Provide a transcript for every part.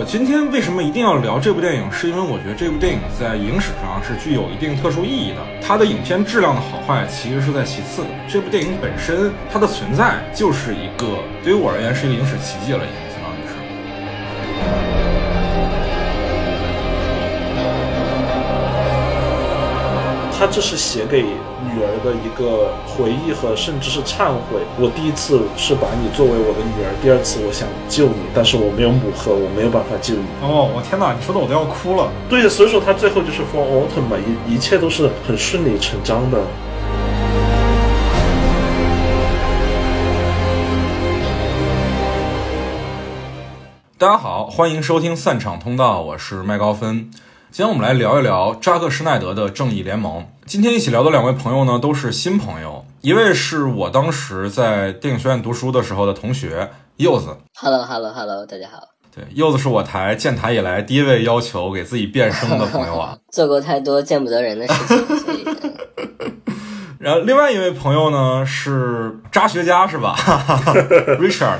我今天为什么一定要聊这部电影？是因为我觉得这部电影在影史上是具有一定特殊意义的。它的影片质量的好坏其实是在其次的。这部电影本身它的存在就是一个对于我而言是一个影史奇迹了，他这是写给女儿的一个回忆和甚至是忏悔。我第一次是把你作为我的女儿，第二次我想救你，但是我没有母盒，我没有办法救你。哦，我天哪，你说的我都要哭了。对，所以说他最后就是 for autumn 嘛，一一切都是很顺理成章的。大家好，欢迎收听散场通道，我是麦高芬。今天我们来聊一聊扎克施耐德的《正义联盟》。今天一起聊的两位朋友呢，都是新朋友。一位是我当时在电影学院读书的时候的同学柚子。Hello，Hello，Hello，大家好。对，柚子是我台建台以来第一位要求给自己变声的朋友啊。做过太多见不得人的事情，所以。然后另外一位朋友呢是扎学家是吧？Richard。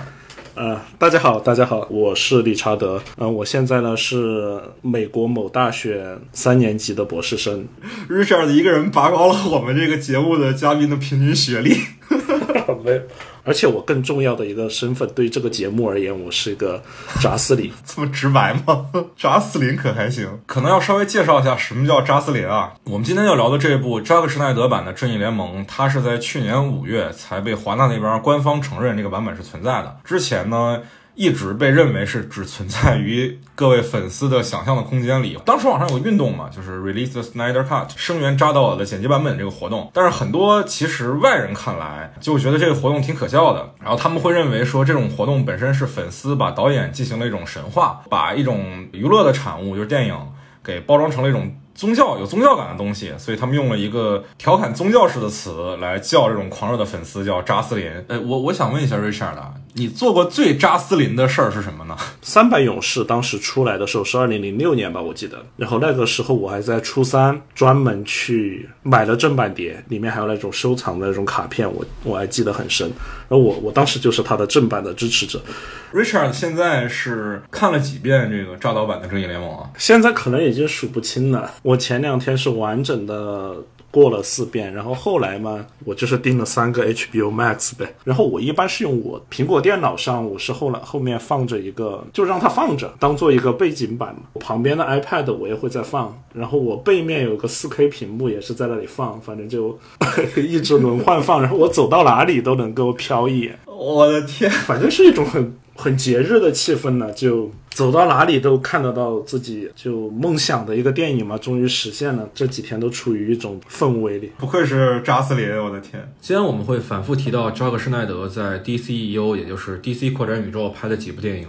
呃，大家好，大家好，我是理查德。嗯，我现在呢是美国某大学三年级的博士生。Richard 一个人拔高了我们这个节目的嘉宾的平均学历。没。而且我更重要的一个身份，对于这个节目而言，我是一个扎斯林。这么直白吗？扎斯林可还行？可能要稍微介绍一下什么叫扎斯林啊。我们今天要聊的这一部扎克施奈德版的《正义联盟》，它是在去年五月才被华纳那边官方承认这个版本是存在的。之前呢？一直被认为是只存在于各位粉丝的想象的空间里。当时网上有个运动嘛，就是 Release the Snyder Cut，声援扎导的剪辑版本这个活动。但是很多其实外人看来就觉得这个活动挺可笑的。然后他们会认为说这种活动本身是粉丝把导演进行了一种神话，把一种娱乐的产物就是电影给包装成了一种。宗教有宗教感的东西，所以他们用了一个调侃宗教式的词来叫这种狂热的粉丝，叫扎斯林。哎，我我想问一下 Richard 啊，你做过最扎斯林的事儿是什么呢？三百勇士当时出来的时候是二零零六年吧，我记得。然后那个时候我还在初三，专门去买了正版碟，里面还有那种收藏的那种卡片，我我还记得很深。然后我我当时就是他的正版的支持者。Richard 现在是看了几遍这个扎导版的正义联盟啊？现在可能已经数不清了。我前两天是完整的过了四遍，然后后来嘛，我就是订了三个 HBO Max 呗。然后我一般是用我苹果电脑上，我是后来后面放着一个，就让它放着，当做一个背景板嘛。旁边的 iPad 我也会在放，然后我背面有个 4K 屏幕也是在那里放，反正就 一直轮换放。然后我走到哪里都能够瞟一眼。我的天，反正是一种很。很节日的气氛呢，就走到哪里都看得到自己就梦想的一个电影嘛，终于实现了。这几天都处于一种氛围里，不愧是扎斯林，我的天！今天我们会反复提到扎克施奈德在 DCEU，也就是 DC 扩展宇宙拍的几部电影，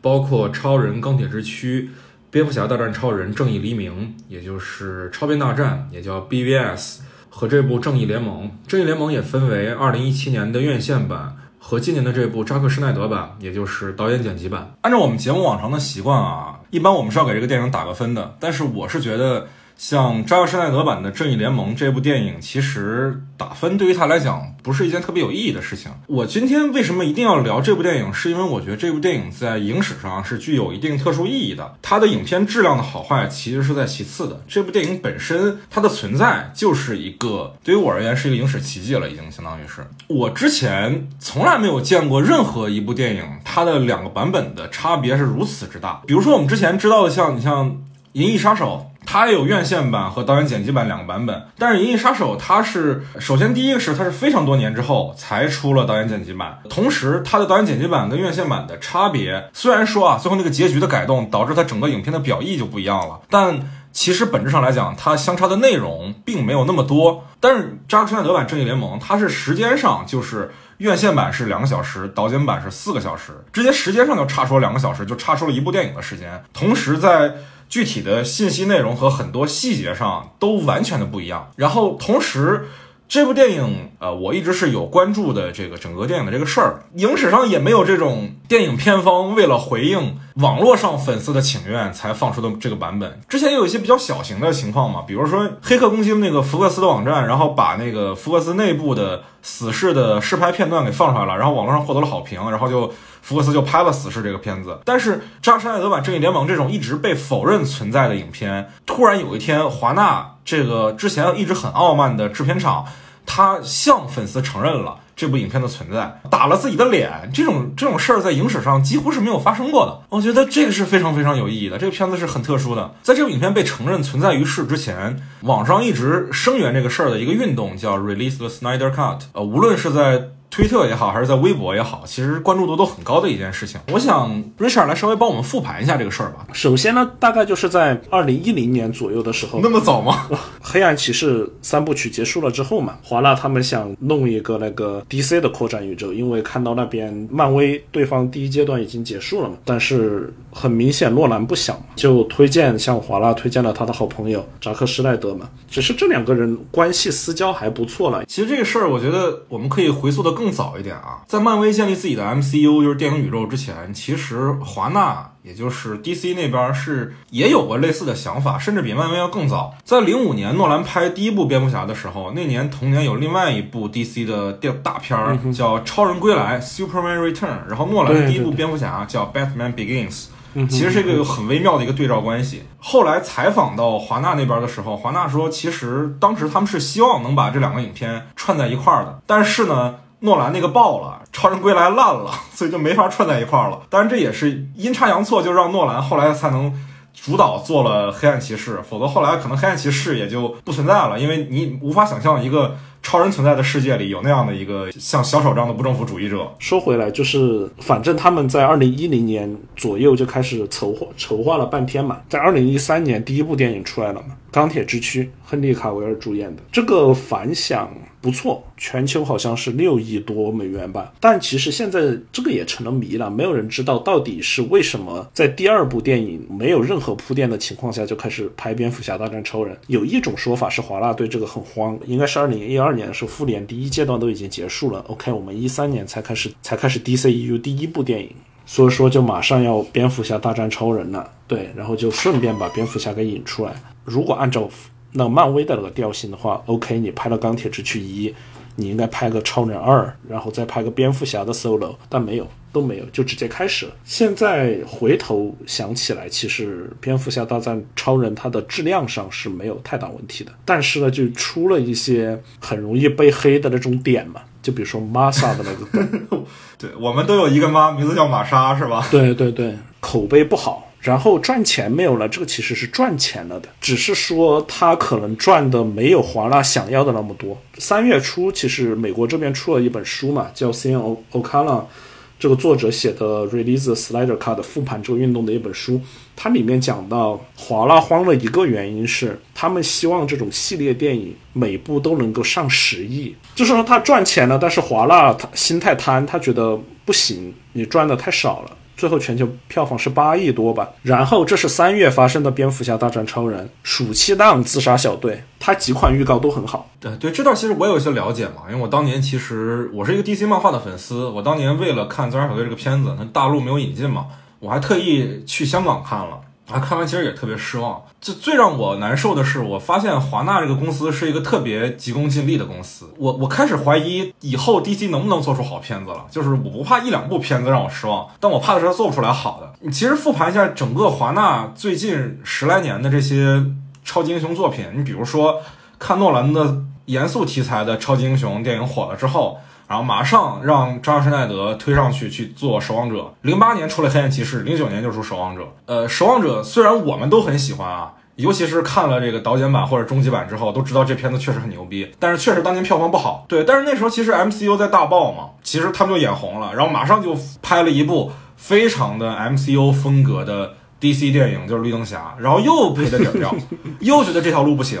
包括《超人钢铁之躯》、《蝙蝠侠大战超人：正义黎明》，也就是《超编大战》，也叫 BVS，和这部《正义联盟》。《正义联盟》也分为2017年的院线版。和今年的这部扎克施耐德版，也就是导演剪辑版。按照我们节目往常的习惯啊，一般我们是要给这个电影打个分的。但是我是觉得。像扎克施奈德版的《正义联盟》这部电影，其实打分对于他来讲不是一件特别有意义的事情。我今天为什么一定要聊这部电影？是因为我觉得这部电影在影史上是具有一定特殊意义的。它的影片质量的好坏其实是在其次的。这部电影本身它的存在就是一个对于我而言是一个影史奇迹了，已经相当于是。我之前从来没有见过任何一部电影，它的两个版本的差别是如此之大。比如说我们之前知道的，像你像《银翼杀手》。它有院线版和导演剪辑版两个版本，但是《银翼杀手》它是首先第一个是它是非常多年之后才出了导演剪辑版，同时它的导演剪辑版跟院线版的差别，虽然说啊最后那个结局的改动导致它整个影片的表意就不一样了，但其实本质上来讲，它相差的内容并没有那么多。但是扎克施奈德版《正义联盟》它是时间上就是院线版是两个小时，导剪版是四个小时，直接时间上就差出了两个小时，就差出了一部电影的时间，同时在。具体的信息内容和很多细节上都完全的不一样。然后同时，这部电影，呃，我一直是有关注的这个整个电影的这个事儿，影史上也没有这种电影片方为了回应网络上粉丝的请愿才放出的这个版本。之前也有一些比较小型的情况嘛，比如说黑客攻击那个福克斯的网站，然后把那个福克斯内部的死侍的试拍片段给放出来了，然后网络上获得了好评，然后就福克斯就拍了死侍这个片子。但是扎山奈德版正义联盟这种一直被否认存在的影片，突然有一天华纳。这个之前一直很傲慢的制片厂，他向粉丝承认了这部影片的存在，打了自己的脸。这种这种事儿在影史上几乎是没有发生过的。我觉得这个是非常非常有意义的。这个片子是很特殊的。在这部影片被承认存在于世之前，网上一直声援这个事儿的一个运动叫 Release the Snyder Cut。呃，无论是在推特也好，还是在微博也好，其实关注度都很高的一件事情。我想 Richard 来稍微帮我们复盘一下这个事儿吧。首先呢，大概就是在二零一零年左右的时候，那么早吗？黑暗骑士三部曲结束了之后嘛，华纳他们想弄一个那个 DC 的扩展宇宙，因为看到那边漫威对方第一阶段已经结束了嘛。但是很明显，诺兰不想，就推荐向华纳推荐了他的好朋友扎克施奈德嘛。只是这两个人关系私交还不错了。其实这个事儿，我觉得我们可以回溯的。更早一点啊，在漫威建立自己的 MCU 就是电影宇宙之前，其实华纳也就是 DC 那边是也有过类似的想法，甚至比漫威要更早。在零五年诺兰拍第一部蝙蝠侠的时候，那年同年有另外一部 DC 的电大片儿叫《超人归来》（Superman Return），然后诺兰的第一部蝙蝠侠叫《Batman Begins》。其实是一个很微妙的一个对照关系。后来采访到华纳那边的时候，华纳说，其实当时他们是希望能把这两个影片串在一块儿的，但是呢。诺兰那个爆了，《超人归来》烂了，所以就没法串在一块儿了。当然，这也是阴差阳错，就让诺兰后来才能主导做了《黑暗骑士》，否则后来可能《黑暗骑士》也就不存在了，因为你无法想象一个。超人存在的世界里有那样的一个像小丑这样的不政府主义者。说回来，就是反正他们在二零一零年左右就开始筹划筹划了半天嘛，在二零一三年第一部电影出来了嘛，《钢铁之躯》，亨利卡维尔主演的，这个反响不错，全球好像是六亿多美元吧。但其实现在这个也成了谜了，没有人知道到底是为什么在第二部电影没有任何铺垫的情况下就开始拍《蝙蝠侠大战超人》。有一种说法是华纳对这个很慌，应该是二零一二。二年的时候复联第一阶段都已经结束了，OK，我们一三年才开始才开始 DCEU 第一部电影，所以说就马上要蝙蝠侠大战超人了，对，然后就顺便把蝙蝠侠给引出来。如果按照那漫威的那个调性的话，OK，你拍了钢铁之躯一。你应该拍个超人二，然后再拍个蝙蝠侠的 solo，但没有，都没有，就直接开始了。现在回头想起来，其实蝙蝠侠大战超人它的质量上是没有太大问题的，但是呢，就出了一些很容易被黑的那种点嘛，就比如说玛莎的那个，对我们都有一个妈，名字叫玛莎，是吧？对对对，口碑不好。然后赚钱没有了，这个其实是赚钱了的，只是说他可能赚的没有华纳想要的那么多。三月初，其实美国这边出了一本书嘛，叫 C N O O k a n a 这个作者写的 Release the Slider Card 复盘这个运动的一本书，它里面讲到华纳慌的一个原因是，他们希望这种系列电影每部都能够上十亿，就是说他赚钱了，但是华纳他心太贪，他觉得不行，你赚的太少了。最后全球票房是八亿多吧，然后这是三月发生的《蝙蝠侠大战超人》，暑期档《自杀小队》，它几款预告都很好。对对，这段其实我有一些了解嘛，因为我当年其实我是一个 DC 漫画的粉丝，我当年为了看《自杀小队》这个片子，那大陆没有引进嘛，我还特意去香港看了。啊，看完其实也特别失望。就最让我难受的是，我发现华纳这个公司是一个特别急功近利的公司。我我开始怀疑以后 DC 能不能做出好片子了。就是我不怕一两部片子让我失望，但我怕的是他做不出来好的。你其实复盘一下整个华纳最近十来年的这些超级英雄作品，你比如说看诺兰的严肃题材的超级英雄电影火了之后。然后马上让扎克施奈德推上去去做守望者。零八年出了黑暗骑士，零九年就出守望者。呃，守望者虽然我们都很喜欢啊，尤其是看了这个导剪版或者终极版之后，都知道这片子确实很牛逼。但是确实当年票房不好。对，但是那时候其实 MCU 在大爆嘛，其实他们就眼红了，然后马上就拍了一部非常的 MCU 风格的 DC 电影就是绿灯侠，然后又赔了底儿掉，又觉得这条路不行，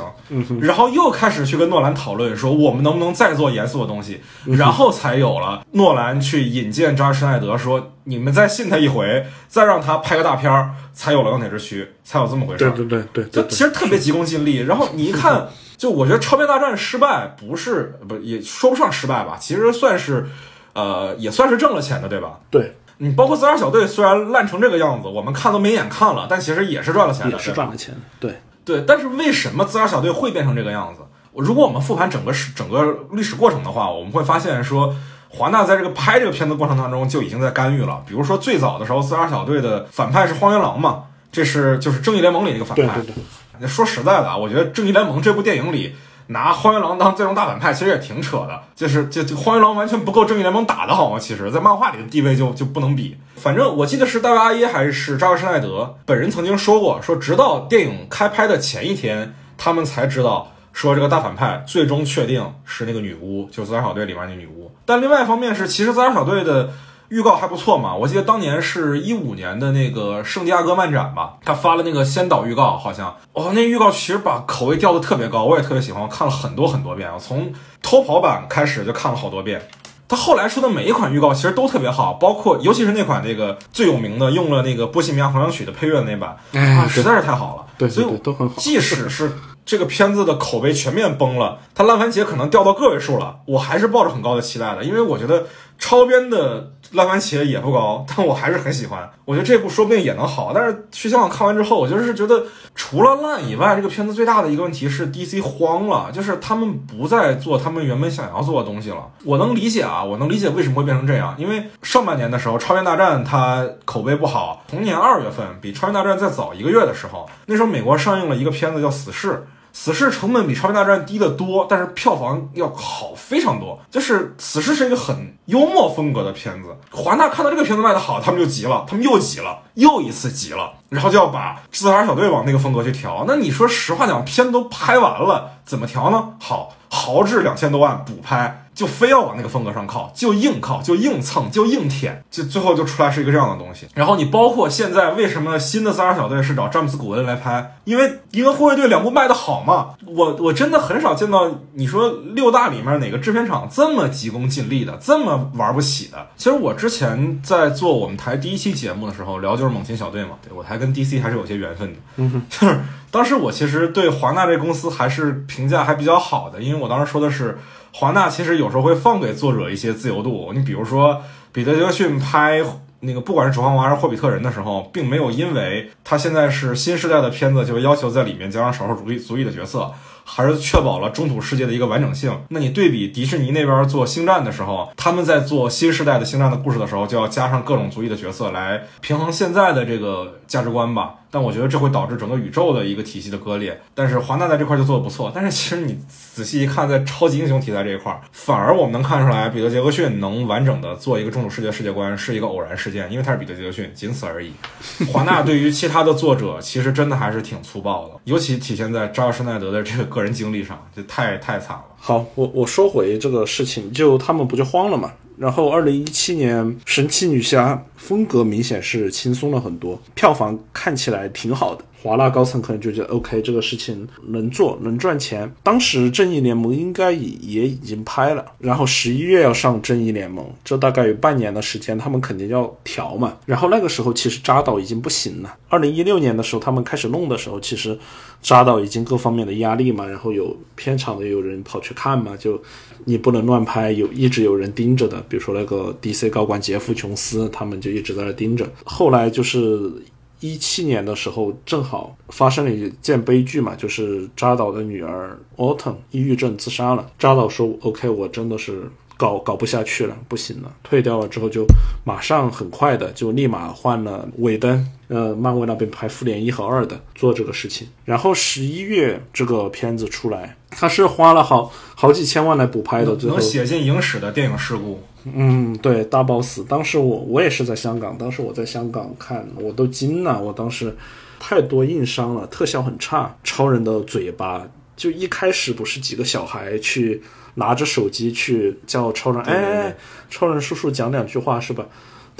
然后又开始去跟诺兰讨论说我们能不能再做严肃的东西，然后才有了诺兰去引荐扎尔施耐德说你们再信他一回，再让他拍个大片儿，才有了钢铁之躯，才有这么回事儿。对对对对就其实特别急功近利。然后你一看，就我觉得超编大战失败不是不也说不上失败吧，其实算是呃也算是挣了钱的，对吧？对，你包括自杀小队虽然烂成这个样子，我们看都没眼看了，但其实也是赚了钱的，也是赚了钱。对，对，但是为什么自杀小队会变成这个样子？如果我们复盘整个史整个历史过程的话，我们会发现说，华纳在这个拍这个片子过程当中就已经在干预了。比如说最早的时候，自杀小队的反派是荒原狼嘛，这是就是正义联盟里的一个反派。对对对，说实在的啊，我觉得《正义联盟》这部电影里拿荒原狼当最终大反派，其实也挺扯的。就是就就荒原狼完全不够正义联盟打的好吗？其实，在漫画里的地位就就不能比。反正我记得是大卫阿耶还是扎克施奈德本人曾经说过，说直到电影开拍的前一天，他们才知道。说这个大反派最终确定是那个女巫，就是自杀小队里面那女巫。但另外一方面是，其实自杀小队的预告还不错嘛。我记得当年是一五年的那个圣地亚哥漫展吧，他发了那个先导预告，好像哦，那预告其实把口味调的特别高，我也特别喜欢，我看了很多很多遍，我从偷跑版开始就看了好多遍。他后来出的每一款预告其实都特别好，包括尤其是那款那个最有名的用了那个波西米亚狂想曲的配乐的那版，啊，实在是太好了。对，所以对都很好。即使是这个片子的口碑全面崩了，它烂番茄可能掉到个位数了，我还是抱着很高的期待的，因为我觉得超编的烂番茄也不高，但我还是很喜欢。我觉得这部说不定也能好，但是去香港看完之后，我就是觉得除了烂以外，这个片子最大的一个问题是 DC 慌了，就是他们不再做他们原本想要做的东西了。我能理解啊，我能理解为什么会变成这样，因为上半年的时候，超编大战它口碑不好，同年二月份比超编大战再早一个月的时候，那时候美国上映了一个片子叫《死侍》。死侍成本比超人大战低得多，但是票房要好非常多。就是死侍是一个很幽默风格的片子，华纳看到这个片子卖得好，他们就急了，他们又急了，又一次急了，然后就要把自杀小队往那个风格去调。那你说实话讲，片子都拍完了，怎么调呢？好，豪掷两千多万补拍。就非要往那个风格上靠，就硬靠，就硬蹭，就硬舔，就最后就出来是一个这样的东西。然后你包括现在为什么新的自杀小队是找詹姆斯古恩来拍？因为《银河护卫队》两部卖的好嘛。我我真的很少见到你说六大里面哪个制片厂这么急功近利的，这么玩不起的。其实我之前在做我们台第一期节目的时候聊就是猛禽小队嘛，对我台跟 DC 还是有些缘分的。嗯 就是当时我其实对华纳这公司还是评价还比较好的，因为我当时说的是。华纳其实有时候会放给作者一些自由度，你比如说彼得·杰克逊拍那个不管是《指环王》还是《霍比特人》的时候，并没有因为他现在是新时代的片子，就要求在里面加上少数族裔族裔的角色，还是确保了中土世界的一个完整性。那你对比迪士尼那边做《星战》的时候，他们在做新时代的《星战》的故事的时候，就要加上各种族裔的角色来平衡现在的这个价值观吧。但我觉得这会导致整个宇宙的一个体系的割裂。但是华纳在这块就做的不错。但是其实你仔细一看，在超级英雄题材这一块，反而我们能看出来，彼得·杰克逊能完整的做一个中土世界世界观是一个偶然事件，因为他是彼得·杰克逊，仅此而已。华纳对于其他的作者，其实真的还是挺粗暴的，尤其体现在扎尔施奈德的这个个人经历上，就太太惨了。好，我我说回这个事情，就他们不就慌了嘛？然后二零一七年神奇女侠风格明显是轻松了很多，票房看起来挺好的。华纳高层可能就觉得 OK，这个事情能做能赚钱。当时正义联盟应该也也已经拍了，然后十一月要上正义联盟，这大概有半年的时间，他们肯定要调嘛。然后那个时候其实扎导已经不行了。二零一六年的时候他们开始弄的时候，其实扎导已经各方面的压力嘛，然后有片场的有人跑去看嘛，就你不能乱拍，有一直有人盯着的，比如说那个 DC 高管杰夫琼斯，他们就一直在那盯着。后来就是。一七年的时候，正好发生了一件悲剧嘛，就是扎导的女儿 Autumn 抑郁症自杀了。扎导说：“OK，我真的是搞搞不下去了，不行了，退掉了之后就马上很快的就立马换了尾灯，呃，漫威那边拍复联一和二的做这个事情。然后十一月这个片子出来，他是花了好好几千万来补拍的，最后能写进影史的电影事故。嗯，对，大 boss，当时我我也是在香港，当时我在香港看，我都惊了，我当时太多硬伤了，特效很差，超人的嘴巴，就一开始不是几个小孩去拿着手机去叫超人，哎，超人叔叔讲两句话是吧？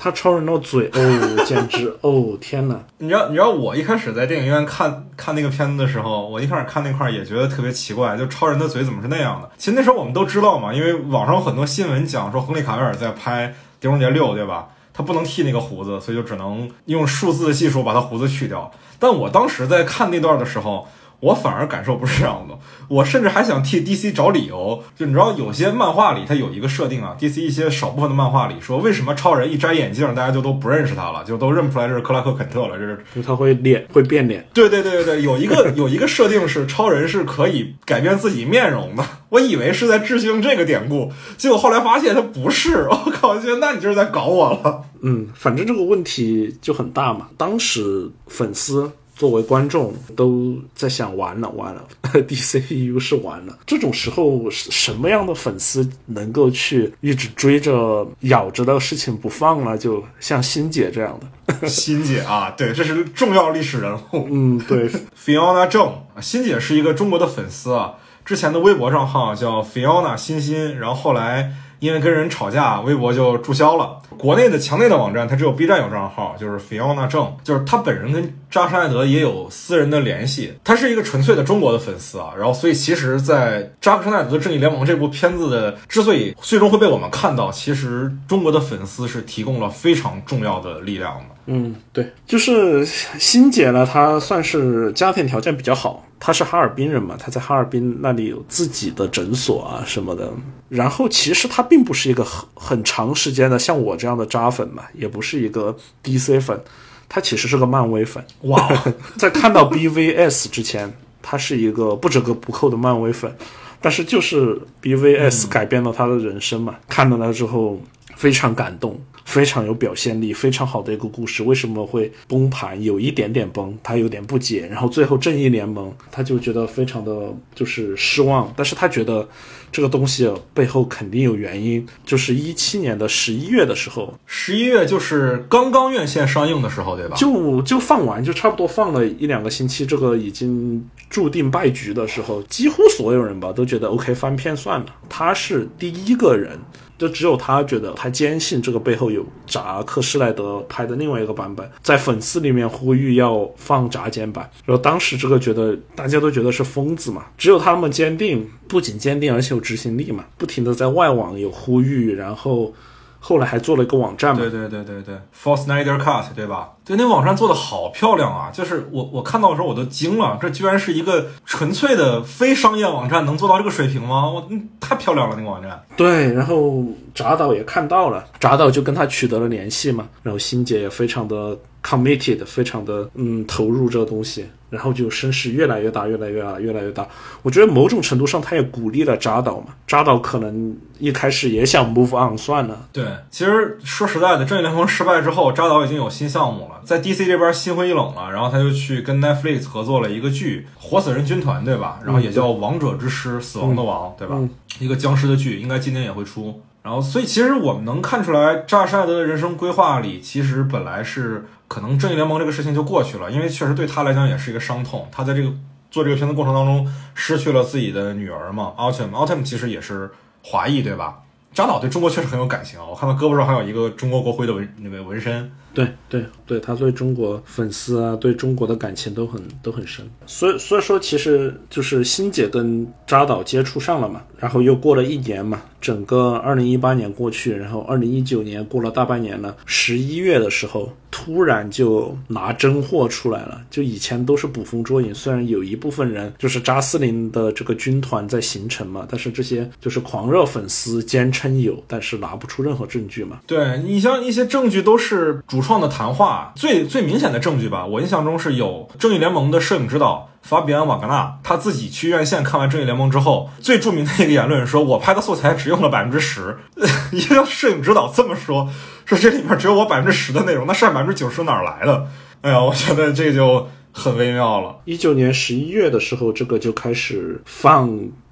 他超人的嘴，哦，简直，哦，天哪！你知道，你知道我一开始在电影院看看那个片子的时候，我一开始看那块儿也觉得特别奇怪，就超人的嘴怎么是那样的？其实那时候我们都知道嘛，因为网上有很多新闻讲说亨利卡维尔在拍《碟中谍六》，对吧？他不能剃那个胡子，所以就只能用数字技术把他胡子去掉。但我当时在看那段的时候，我反而感受不是这样的，我甚至还想替 DC 找理由。就你知道，有些漫画里它有一个设定啊，DC 一些少部分的漫画里说，为什么超人一摘眼镜，大家就都不认识他了，就都认不出来这是克拉克肯特了，这是就他会脸会变脸。对对对对对，有一个有一个设定是超人是可以改变自己面容的，我以为是在致敬这个典故，结果后来发现他不是，我靠，我觉得那你就是在搞我了。嗯，反正这个问题就很大嘛。当时粉丝作为观众都在想，完了完了，DCU 是完了。这种时候，什么样的粉丝能够去一直追着咬着的事情不放呢？就像欣姐这样的。欣姐啊，对，这是重要历史人物。嗯，对，Fiona 郑，欣姐是一个中国的粉丝啊。之前的微博账号叫 Fiona 欣欣，然后后来因为跟人吵架，微博就注销了。国内的墙内的网站，它只有 B 站有账号，就是 Fiona 郑，就是他本人跟扎克什奈德也有私人的联系。他是一个纯粹的中国的粉丝啊，然后所以其实，在扎克施奈德的《正义联盟》这部片子的之所以最终会被我们看到，其实中国的粉丝是提供了非常重要的力量的。嗯，对，就是欣姐呢，她算是家庭条件比较好，她是哈尔滨人嘛，她在哈尔滨那里有自己的诊所啊什么的。然后其实她并不是一个很很长时间的像我这样的渣粉嘛，也不是一个 DC 粉，她其实是个漫威粉。哇，在看到 BVS 之前，她是一个不折不扣的漫威粉，但是就是 BVS 改变了她的人生嘛，看到了之后非常感动。非常有表现力，非常好的一个故事。为什么会崩盘？有一点点崩，他有点不解。然后最后正义联盟，他就觉得非常的就是失望。但是他觉得这个东西背后肯定有原因。就是一七年的十一月的时候，十一月就是刚刚院线上映的时候，对吧？就就放完，就差不多放了一两个星期。这个已经注定败局的时候，几乎所有人吧都觉得 OK 翻片算了。他是第一个人。就只有他觉得，他坚信这个背后有扎克施奈德拍的另外一个版本，在粉丝里面呼吁要放扎剪版。然后当时这个觉得大家都觉得是疯子嘛，只有他们坚定，不仅坚定，而且有执行力嘛，不停的在外网有呼吁，然后后来还做了一个网站嘛。对对对对对，For Snyder Cut，对吧？对，那网站做的好漂亮啊！就是我我看到的时候我都惊了，这居然是一个纯粹的非商业网站，能做到这个水平吗？我太漂亮了，那个网站。对，然后扎导也看到了，扎导就跟他取得了联系嘛，然后欣姐也非常的 committed，非常的嗯投入这个东西，然后就声势越来越大，越来越大，越来越大。我觉得某种程度上他也鼓励了扎导嘛，扎导可能一开始也想 move on 算了。对，其实说实在的，正义联盟失败之后，扎导已经有新项目了，在 DC 这边心灰意冷了，然后他就去跟 Netflix 合作了一个剧《活死人军团》，对吧？然后也叫《王者之师》，死亡的王，对吧？一个僵尸的剧，应该今年也会出。然后，所以其实我们能看出来，扎什奈德的人生规划里，其实本来是可能正义联盟这个事情就过去了，因为确实对他来讲也是一个伤痛。他在这个做这个片子过程当中失去了自己的女儿嘛，Autumn，Autumn 其实也是华裔，对吧？扎导对中国确实很有感情啊，我看到胳膊上还有一个中国国徽的纹那个纹身。对对对，他对中国粉丝啊，对中国的感情都很都很深。所以所以说，其实就是欣姐跟扎导接触上了嘛，然后又过了一年嘛，整个二零一八年过去，然后二零一九年过了大半年了，十一月的时候突然就拿真货出来了。就以前都是捕风捉影，虽然有一部分人就是扎斯林的这个军团在形成嘛，但是这些就是狂热粉丝坚称有，但是拿不出任何证据嘛。对你像一些证据都是主创的谈话，最最明显的证据吧，我印象中是有正义联盟的摄影指导法比安瓦格纳，他自己去院线看完正义联盟之后，最著名的一个言论说：“我拍的素材只用了百分之十。”一个摄影指导这么说，说这里面只有我百分之十的内容，那剩下百分之九十哪来的？哎呀，我觉得这就很微妙了。一九年十一月的时候，这个就开始放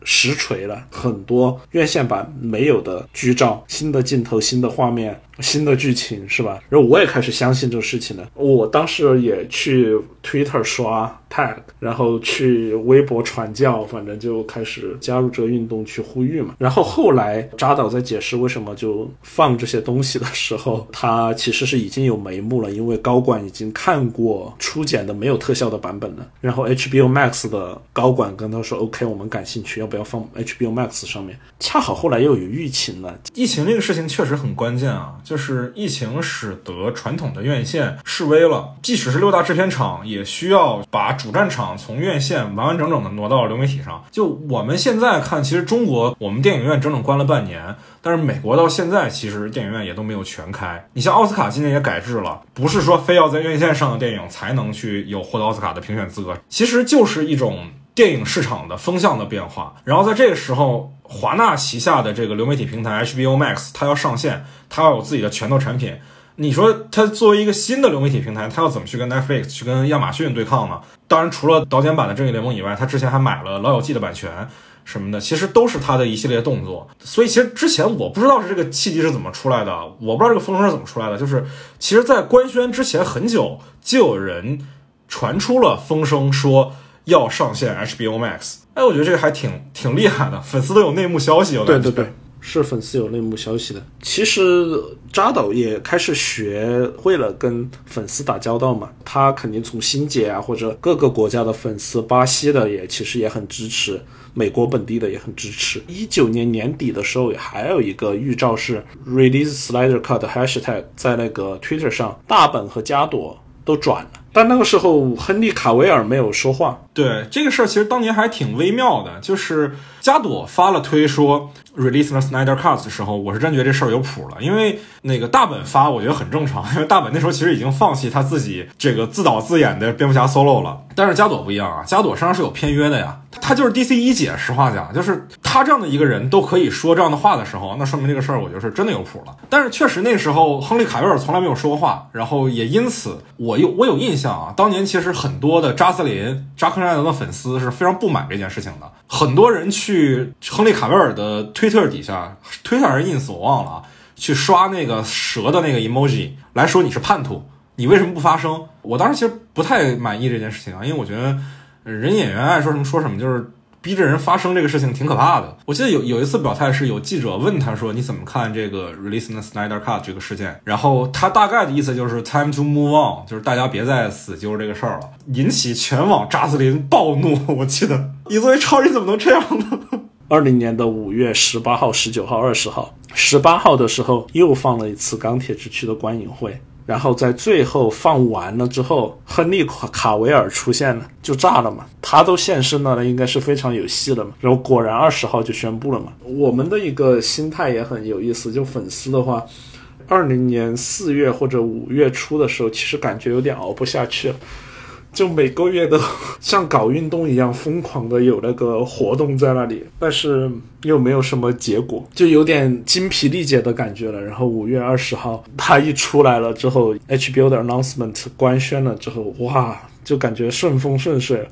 实锤了，很多院线版没有的剧照、新的镜头、新的画面、新的剧情，是吧？然后我也开始相信这个事情了。我当时也去 Twitter 刷 tag，然后去微博传教，反正就开始加入这个运动去呼吁嘛。然后后来扎导在解释为什么就放这些东西的时候，他其实是已经有眉目了，因为高管已经看过初剪的没有特效的版本了。然后 HBO Max 的高管跟他说：“OK，我们感兴趣，要不要放 HBO Max 上面？”恰好后来又有疫情了，疫情这个事情确实很关键啊，就是疫情使得传统的院线示威了，即使是六大制片厂，也需要把主战场从院线完完整整的挪到流媒体上。就我们现在看，其实中国我们电影院整整关了半年，但是美国到现在其实电影院也都没有全开。你像奥斯卡今年也改制了，不是说非要在院线上的电影才能去有获得奥斯卡的评选资格，其实就是一种电影市场的风向的变化。然后在这个时候，华纳旗下的这个流媒体平台 HBO Max 它要上线，它要有自己的拳头产品。你说它作为一个新的流媒体平台，它要怎么去跟 Netflix 去跟亚马逊对抗呢？当然，除了导剪版的《正义联盟》以外，它之前还买了《老友记》的版权什么的，其实都是它的一系列动作。所以，其实之前我不知道是这个契机是怎么出来的，我不知道这个风声是怎么出来的。就是其实，在官宣之前很久，就有人传出了风声，说要上线 HBO Max。哎，我觉得这个还挺挺厉害的，粉丝都有内幕消息。对对对。是粉丝有内幕消息的。其实扎导也开始学会了跟粉丝打交道嘛，他肯定从星姐啊或者各个国家的粉丝，巴西的也其实也很支持，美国本地的也很支持。一九年年底的时候，还有一个预兆是 Release Slider Cut Hashtag 在那个 Twitter 上，大本和加朵都转了。但那个时候，亨利·卡维尔没有说话。对这个事儿，其实当年还挺微妙的。就是加朵发了推说 release the Snyder Cut 的时候，我是真觉得这事儿有谱了。因为那个大本发，我觉得很正常，因为大本那时候其实已经放弃他自己这个自导自演的蝙蝠侠 solo 了。但是加朵不一样啊，加朵身上是有片约的呀，他就是 DC 一姐。实话讲，就是他这样的一个人都可以说这样的话的时候，那说明这个事儿我就是真的有谱了。但是确实那时候亨利·卡维尔从来没有说过话，然后也因此我有我有印象。啊，当年其实很多的扎斯林、扎克施奈德的粉丝是非常不满这件事情的。很多人去亨利·卡维尔的推特底下，推特还是 ins 我忘了啊，去刷那个蛇的那个 emoji 来说你是叛徒，你为什么不发声？我当时其实不太满意这件事情啊，因为我觉得人演员爱说什么说什么，就是。逼着人发声这个事情挺可怕的。我记得有有一次表态是有记者问他说：“你怎么看这个 release the Snyder Cut 这个事件？”然后他大概的意思就是 time to move on，就是大家别再死揪这个事儿了，引起全网扎斯林暴怒。我记得你作为超人怎么能这样呢？二零年的五月十八号、十九号、二十号，十八号的时候又放了一次钢铁之躯的观影会。然后在最后放完了之后，亨利卡卡维尔出现了，就炸了嘛。他都现身了，那应该是非常有戏了嘛。然后果然二十号就宣布了嘛。我们的一个心态也很有意思，就粉丝的话，二零年四月或者五月初的时候，其实感觉有点熬不下去了。就每个月都 像搞运动一样疯狂的有那个活动在那里，但是又没有什么结果，就有点精疲力竭的感觉了。然后五月二十号他一出来了之后，HBO 的 announcement 官宣了之后，哇，就感觉顺风顺水了，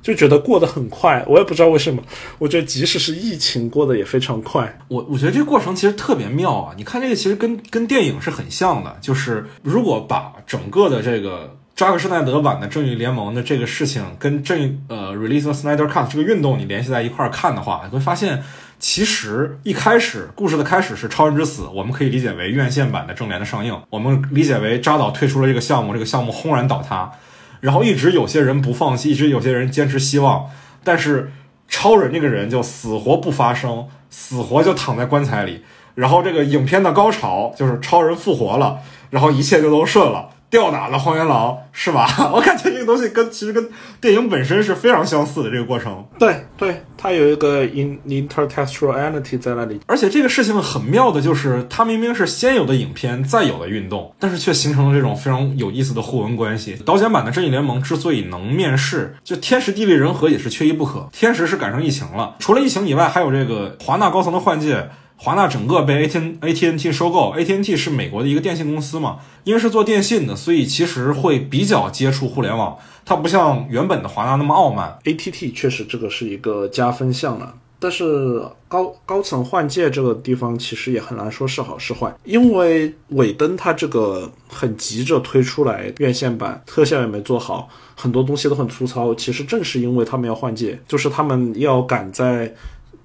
就觉得过得很快。我也不知道为什么，我觉得即使是疫情过得也非常快。我我觉得这个过程其实特别妙啊！你看这个其实跟跟电影是很像的，就是如果把整个的这个。扎克施奈德版的正义联盟的这个事情跟正呃 release the Snyder Cut 这个运动你联系在一块儿看的话，你会发现，其实一开始故事的开始是超人之死，我们可以理解为院线版的正联的上映，我们理解为扎导退出了这个项目，这个项目轰然倒塌，然后一直有些人不放弃，一直有些人坚持希望，但是超人这个人就死活不发声，死活就躺在棺材里，然后这个影片的高潮就是超人复活了，然后一切就都顺了。吊打了荒原狼是吧？我感觉这个东西跟其实跟电影本身是非常相似的这个过程。对对，它有一个 in intertextuality 在那里。而且这个事情很妙的就是，它明明是先有的影片，再有的运动，但是却形成了这种非常有意思的互文关系。导剪版的正义联盟之所以能面世，就天时地利人和也是缺一不可。天时是赶上疫情了，除了疫情以外，还有这个华纳高层的换届。华纳整个被 A T A T N T 收购，A T N T 是美国的一个电信公司嘛，因为是做电信的，所以其实会比较接触互联网，它不像原本的华纳那么傲慢。A T T 确实这个是一个加分项了。但是高高层换届这个地方其实也很难说是好是坏，因为尾灯它这个很急着推出来院线版，特效也没做好，很多东西都很粗糙。其实正是因为他们要换届，就是他们要赶在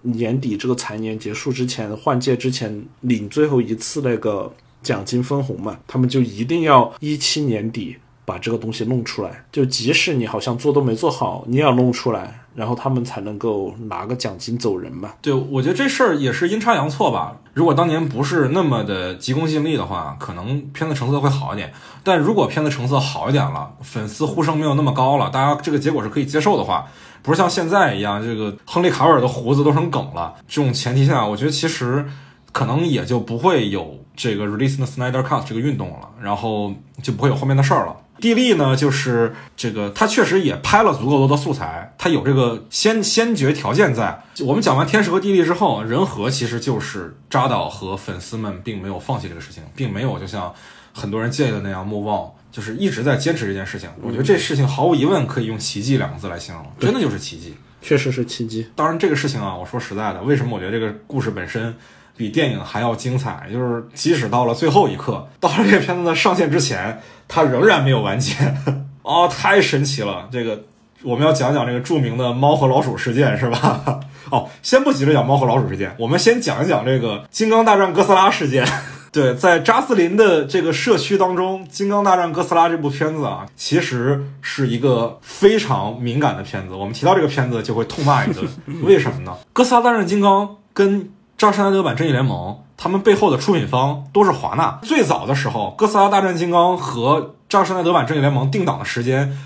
年底这个财年结束之前换届之前领最后一次那个奖金分红嘛，他们就一定要一七年底把这个东西弄出来，就即使你好像做都没做好，你也要弄出来。然后他们才能够拿个奖金走人嘛？对，我觉得这事儿也是阴差阳错吧。如果当年不是那么的急功近利的话，可能片子成色会好一点。但如果片子成色好一点了，粉丝呼声没有那么高了，大家这个结果是可以接受的话，不是像现在一样，这个亨利卡维尔的胡子都成梗了。这种前提下，我觉得其实可能也就不会有这个 release the Snyder Cut 这个运动了，然后就不会有后面的事儿了。地利呢，就是这个，他确实也拍了足够多的素材，他有这个先先决条件在。我们讲完天使和地利之后，人和其实就是扎导和粉丝们并没有放弃这个事情，并没有就像很多人介意的那样莫忘，就是一直在坚持这件事情。我觉得这事情毫无疑问可以用奇迹两个字来形容，真的就是奇迹，确实是奇迹。当然，这个事情啊，我说实在的，为什么我觉得这个故事本身？比电影还要精彩，就是即使到了最后一刻，到了这个片子的上线之前，它仍然没有完结。哦，太神奇了！这个我们要讲讲这个著名的猫和老鼠事件，是吧？哦，先不急着讲猫和老鼠事件，我们先讲一讲这个《金刚大战哥斯拉》事件。对，在扎斯林的这个社区当中，《金刚大战哥斯拉》这部片子啊，其实是一个非常敏感的片子。我们提到这个片子就会痛骂一顿，为什么呢？哥斯拉大战金刚跟扎什奈德版正义联盟，他们背后的出品方都是华纳。最早的时候，哥斯拉大战金刚和扎什奈德版正义联盟定档的时间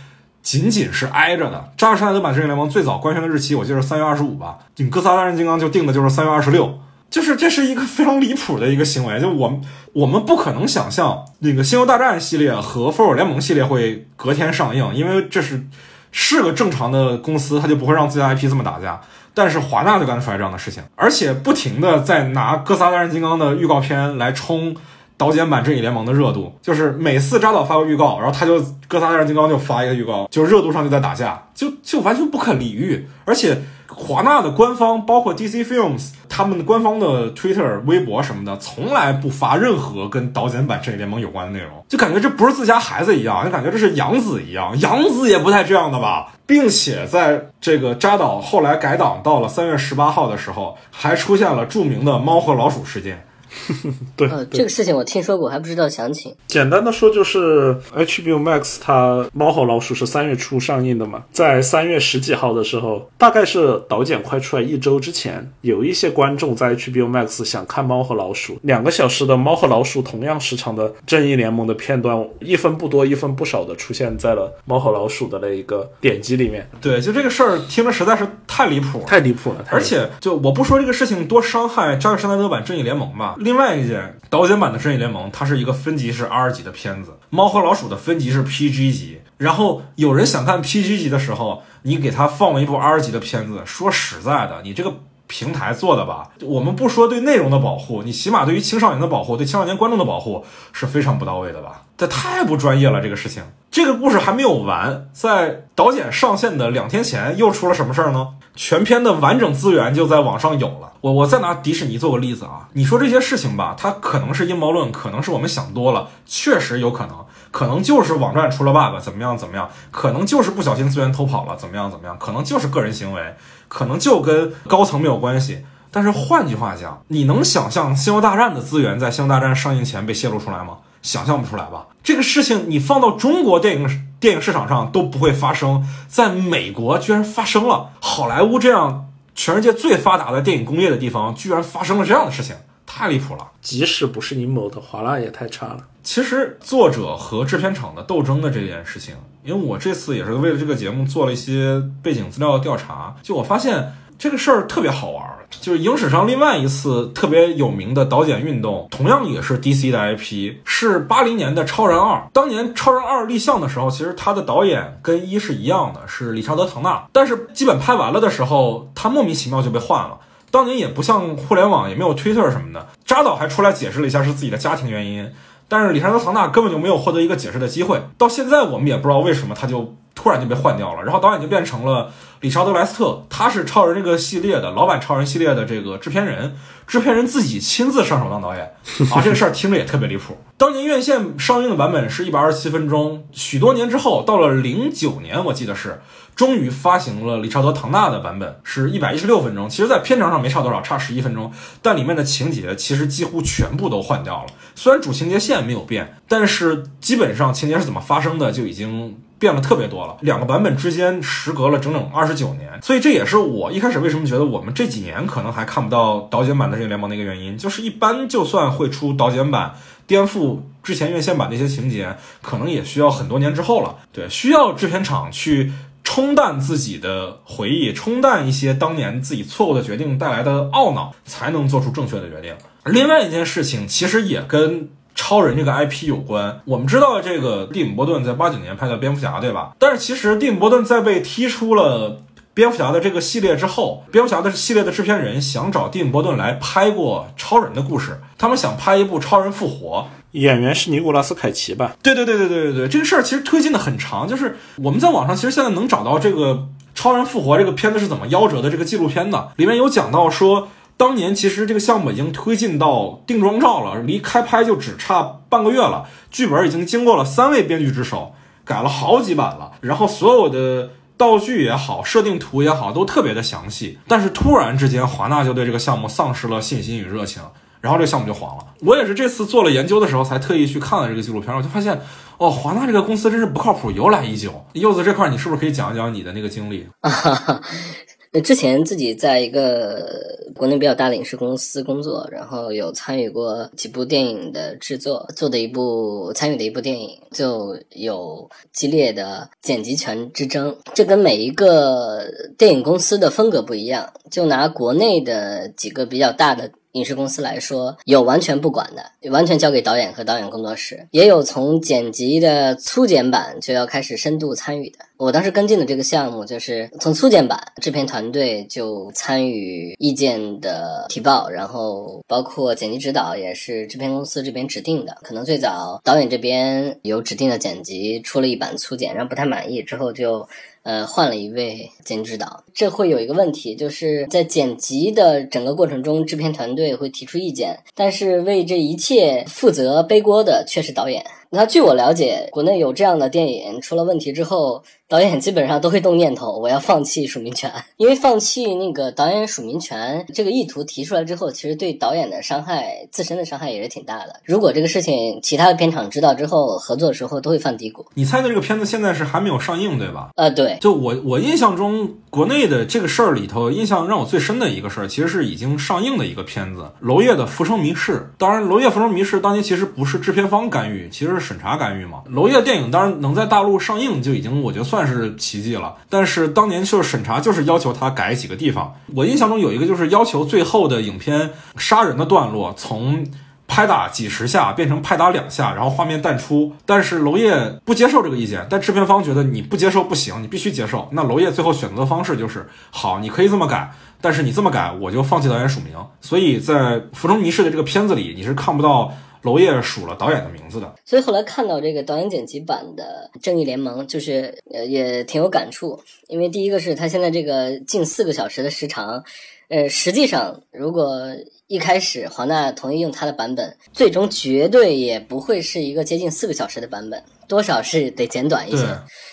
仅仅是挨着的。扎什奈德版正义联盟最早官宣的日期，我记得是三月二十五吧。你哥斯拉大战金刚就定的就是三月二十六，就是这是一个非常离谱的一个行为。就我们我们不可能想象那个星球大战系列和复仇者联盟系列会隔天上映，因为这是是个正常的公司，他就不会让自家 IP 这么打架。但是华纳就干出来这样的事情，而且不停的在拿《哥斯拉大战金刚》的预告片来冲导剪版正义联盟的热度，就是每次扎导发个预告，然后他就《哥斯拉大战金刚》就发一个预告，就热度上就在打架，就就完全不可理喻，而且。华纳的官方，包括 DC Films，他们的官方的 Twitter、微博什么的，从来不发任何跟导剪版正义联盟有关的内容，就感觉这不是自家孩子一样，就感觉这是养子一样，养子也不太这样的吧。并且在这个扎导后来改档到了三月十八号的时候，还出现了著名的猫和老鼠事件。对，这个事情我听说过，还不知道详情。简单的说，就是 HBO Max 它《猫和老鼠》是三月初上映的嘛，在三月十几号的时候，大概是导剪快出来一周之前，有一些观众在 HBO Max 想看《猫和老鼠》，两个小时的《猫和老鼠》同样时长的《正义联盟》的片段，一分不多，一分不少的出现在了《猫和老鼠》的那一个点击里面。对，就这个事儿听着实在是太离谱，太离谱了。而且，就我不说这个事情多伤害扎克施奈德版《正义联盟》吧。另外一件，导剪版的《正义联盟》它是一个分级是 R 级的片子，《猫和老鼠》的分级是 PG 级。然后有人想看 PG 级的时候，你给他放了一部 R 级的片子，说实在的，你这个平台做的吧，我们不说对内容的保护，你起码对于青少年的保护，对青少年观众的保护是非常不到位的吧？这太不专业了，这个事情。这个故事还没有完，在导剪上线的两天前又出了什么事儿呢？全片的完整资源就在网上有了。我我再拿迪士尼做个例子啊，你说这些事情吧，它可能是阴谋论，可能是我们想多了，确实有可能，可能就是网站出了 bug，怎么样怎么样，可能就是不小心资源偷跑了，怎么样怎么样，可能就是个人行为，可能就跟高层没有关系。但是换句话讲，你能想象《星球大战》的资源在《星球大战》上映前被泄露出来吗？想象不出来吧？这个事情你放到中国电影电影市场上都不会发生，在美国居然发生了。好莱坞这样全世界最发达的电影工业的地方，居然发生了这样的事情，太离谱了。即使不是阴谋的，华纳也太差了。其实作者和制片厂的斗争的这件事情，因为我这次也是为了这个节目做了一些背景资料的调查，就我发现这个事儿特别好玩。就是影史上另外一次特别有名的导剪运动，同样也是 DC 的 IP，是八零年的《超人二》。当年《超人二》立项的时候，其实他的导演跟一是一样的，是理查德·唐纳。但是基本拍完了的时候，他莫名其妙就被换了。当年也不像互联网，也没有 Twitter 什么的，扎导还出来解释了一下是自己的家庭原因。但是理查德·唐纳根本就没有获得一个解释的机会。到现在我们也不知道为什么他就。突然就被换掉了，然后导演就变成了理查德莱斯特，他是超人这个系列的老版超人系列的这个制片人，制片人自己亲自上手当导演啊，这个事儿听着也特别离谱。当年院线上映的版本是一百二十七分钟，许多年之后，到了零九年，我记得是终于发行了理查德唐纳的版本，是一百一十六分钟。其实，在片长上没差多少，差十一分钟，但里面的情节其实几乎全部都换掉了。虽然主情节线没有变，但是基本上情节是怎么发生的就已经。变了特别多了，两个版本之间时隔了整整二十九年，所以这也是我一开始为什么觉得我们这几年可能还看不到导剪版的这个联盟的一个原因，就是一般就算会出导剪版颠覆之前院线版的一些情节，可能也需要很多年之后了。对，需要制片厂去冲淡自己的回忆，冲淡一些当年自己错误的决定带来的懊恼，才能做出正确的决定。另外一件事情其实也跟。超人这个 IP 有关，我们知道这个蒂姆·波顿在八九年拍的蝙蝠侠，对吧？但是其实蒂姆·波顿在被踢出了蝙蝠侠的这个系列之后，蝙蝠侠的系列的制片人想找蒂姆·波顿来拍过超人的故事，他们想拍一部超人复活，演员是尼古拉斯·凯奇吧？对对对对对对对，这个事儿其实推进的很长，就是我们在网上其实现在能找到这个超人复活这个片子是怎么夭折的这个纪录片的，里面有讲到说。当年其实这个项目已经推进到定妆照了，离开拍就只差半个月了。剧本已经经过了三位编剧之手，改了好几版了。然后所有的道具也好，设定图也好，都特别的详细。但是突然之间，华纳就对这个项目丧失了信心与热情，然后这个项目就黄了。我也是这次做了研究的时候，才特意去看了这个纪录片，我就发现，哦，华纳这个公司真是不靠谱，由来已久。柚子这块，你是不是可以讲一讲你的那个经历？那之前自己在一个国内比较大的影视公司工作，然后有参与过几部电影的制作，做的一部参与的一部电影就有激烈的剪辑权之争。这跟每一个电影公司的风格不一样。就拿国内的几个比较大的。影视公司来说，有完全不管的，完全交给导演和导演工作室；也有从剪辑的粗剪版就要开始深度参与的。我当时跟进的这个项目，就是从粗剪版制片团队就参与意见的提报，然后包括剪辑指导也是制片公司这边指定的。可能最早导演这边有指定的剪辑出了一版粗剪，然后不太满意，之后就。呃，换了一位剪辑导，这会有一个问题，就是在剪辑的整个过程中，制片团队会提出意见，但是为这一切负责背锅的却是导演。那据我了解，国内有这样的电影出了问题之后，导演基本上都会动念头，我要放弃署名权，因为放弃那个导演署名权这个意图提出来之后，其实对导演的伤害、自身的伤害也是挺大的。如果这个事情其他的片场知道之后，合作的时候都会犯嘀咕。你猜的这个片子现在是还没有上映，对吧？呃，对。就我我印象中，国内的这个事儿里头，印象让我最深的一个事儿，其实是已经上映的一个片子《娄烨的浮生迷事》。当然，《娄烨浮生迷事》当年其实不是制片方干预，其实是。审查干预嘛？娄烨电影当然能在大陆上映就已经我觉得算算是奇迹了。但是当年就是审查就是要求他改几个地方。我印象中有一个就是要求最后的影片杀人的段落从拍打几十下变成拍打两下，然后画面淡出。但是娄烨不接受这个意见，但制片方觉得你不接受不行，你必须接受。那娄烨最后选择的方式就是好，你可以这么改，但是你这么改我就放弃导演署名。所以在《浮生迷事》的这个片子里，你是看不到。娄烨数了导演的名字的，所以后来看到这个导演剪辑版的《正义联盟》，就是呃也挺有感触。因为第一个是他现在这个近四个小时的时长，呃，实际上如果一开始华纳同意用他的版本，最终绝对也不会是一个接近四个小时的版本，多少是得剪短一些。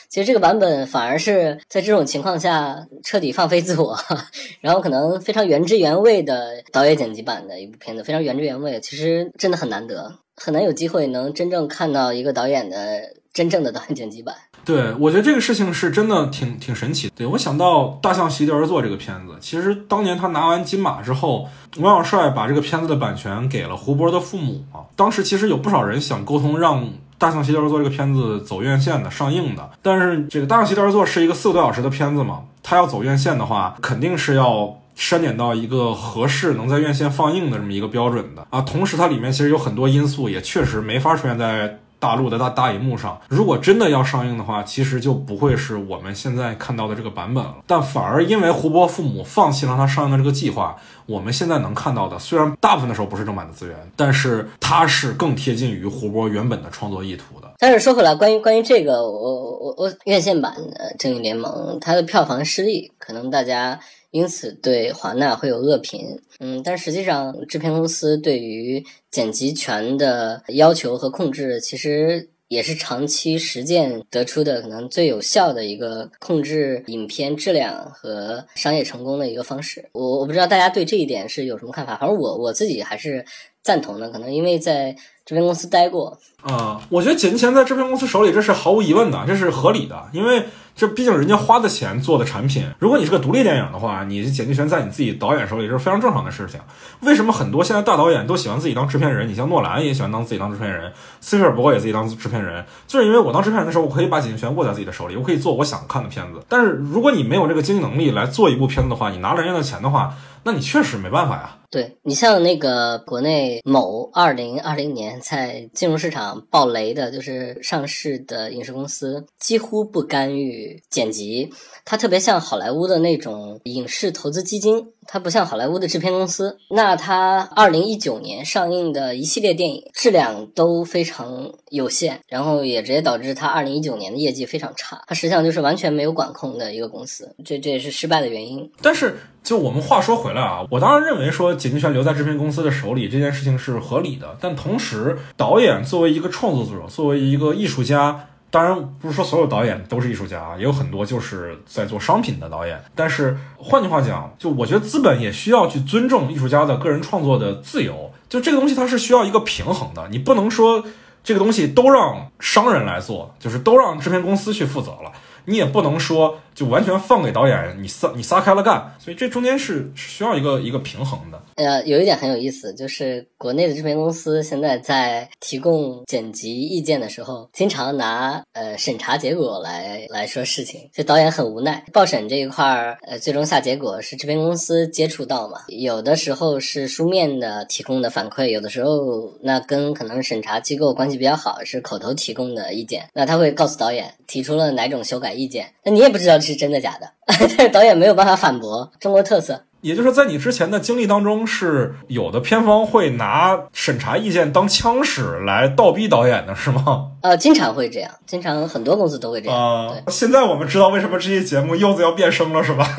其实这个版本反而是在这种情况下彻底放飞自我，然后可能非常原汁原味的导演剪辑版的一部片子，非常原汁原味，其实真的很难得，很难有机会能真正看到一个导演的真正的导演剪辑版。对，我觉得这个事情是真的挺挺神奇。对我想到《大象席地而坐》这个片子，其实当年他拿完金马之后，王小帅把这个片子的版权给了胡波的父母啊。当时其实有不少人想沟通让。大象席地而坐这个片子走院线的上映的，但是这个大象席地而坐是一个四个多小时的片子嘛，它要走院线的话，肯定是要删减到一个合适能在院线放映的这么一个标准的啊。同时，它里面其实有很多因素也确实没法出现在大陆的大大荧幕上。如果真的要上映的话，其实就不会是我们现在看到的这个版本了。但反而因为胡波父母放弃了他上映的这个计划，我们现在能看到的，虽然大部分的时候不是正版的资源，但是它是更贴近于胡波原本的创作意图的。但是说回来，关于关于这个，我我我院线版的《正义联盟》，它的票房失利，可能大家因此对华纳会有恶评。嗯，但实际上，制片公司对于剪辑权的要求和控制，其实也是长期实践得出的可能最有效的一个控制影片质量和商业成功的一个方式。我我不知道大家对这一点是有什么看法，反正我我自己还是赞同的。可能因为在制片公司待过。啊，我觉得剪辑权在制片公司手里，这是毫无疑问的，这是合理的，因为这毕竟人家花的钱做的产品。如果你是个独立电影的话，你剪辑权在你自己导演手里，这是非常正常的事情。为什么很多现在大导演都喜欢自己当制片人？你像诺兰也喜欢当自己当制片人，斯皮尔伯格也自己当制片人，就是因为我当制片人的时候，我可以把剪辑权握在自己的手里，我可以做我想看的片子。但是如果你没有这个经济能力来做一部片子的话，你拿了人家的钱的话，那你确实没办法呀。对你像那个国内某二零二零年在金融市场爆雷的，就是上市的影视公司几乎不干预剪辑，它特别像好莱坞的那种影视投资基金，它不像好莱坞的制片公司。那它二零一九年上映的一系列电影质量都非常有限，然后也直接导致它二零一九年的业绩非常差。它实际上就是完全没有管控的一个公司，这这也是失败的原因。但是。就我们话说回来啊，我当然认为说剪辑权留在制片公司的手里这件事情是合理的，但同时导演作为一个创作者，作为一个艺术家，当然不是说所有导演都是艺术家，也有很多就是在做商品的导演。但是换句话讲，就我觉得资本也需要去尊重艺术家的个人创作的自由，就这个东西它是需要一个平衡的，你不能说这个东西都让商人来做，就是都让制片公司去负责了。你也不能说就完全放给导演，你撒你撒开了干，所以这中间是需要一个一个平衡的。呃，有一点很有意思，就是国内的制片公司现在在提供剪辑意见的时候，经常拿呃审查结果来来说事情，所以导演很无奈。报审这一块儿，呃，最终下结果是制片公司接触到嘛，有的时候是书面的提供的反馈，有的时候那跟可能审查机构关系比较好，是口头提供的意见，那他会告诉导演提出了哪种修改。意见，那你也不知道这是真的假的，但是导演没有办法反驳，中国特色。也就是在你之前的经历当中，是有的片方会拿审查意见当枪使来倒逼导演的，是吗？呃，经常会这样，经常很多公司都会这样。啊，现在我们知道为什么这期节目柚子要变声了，是吧？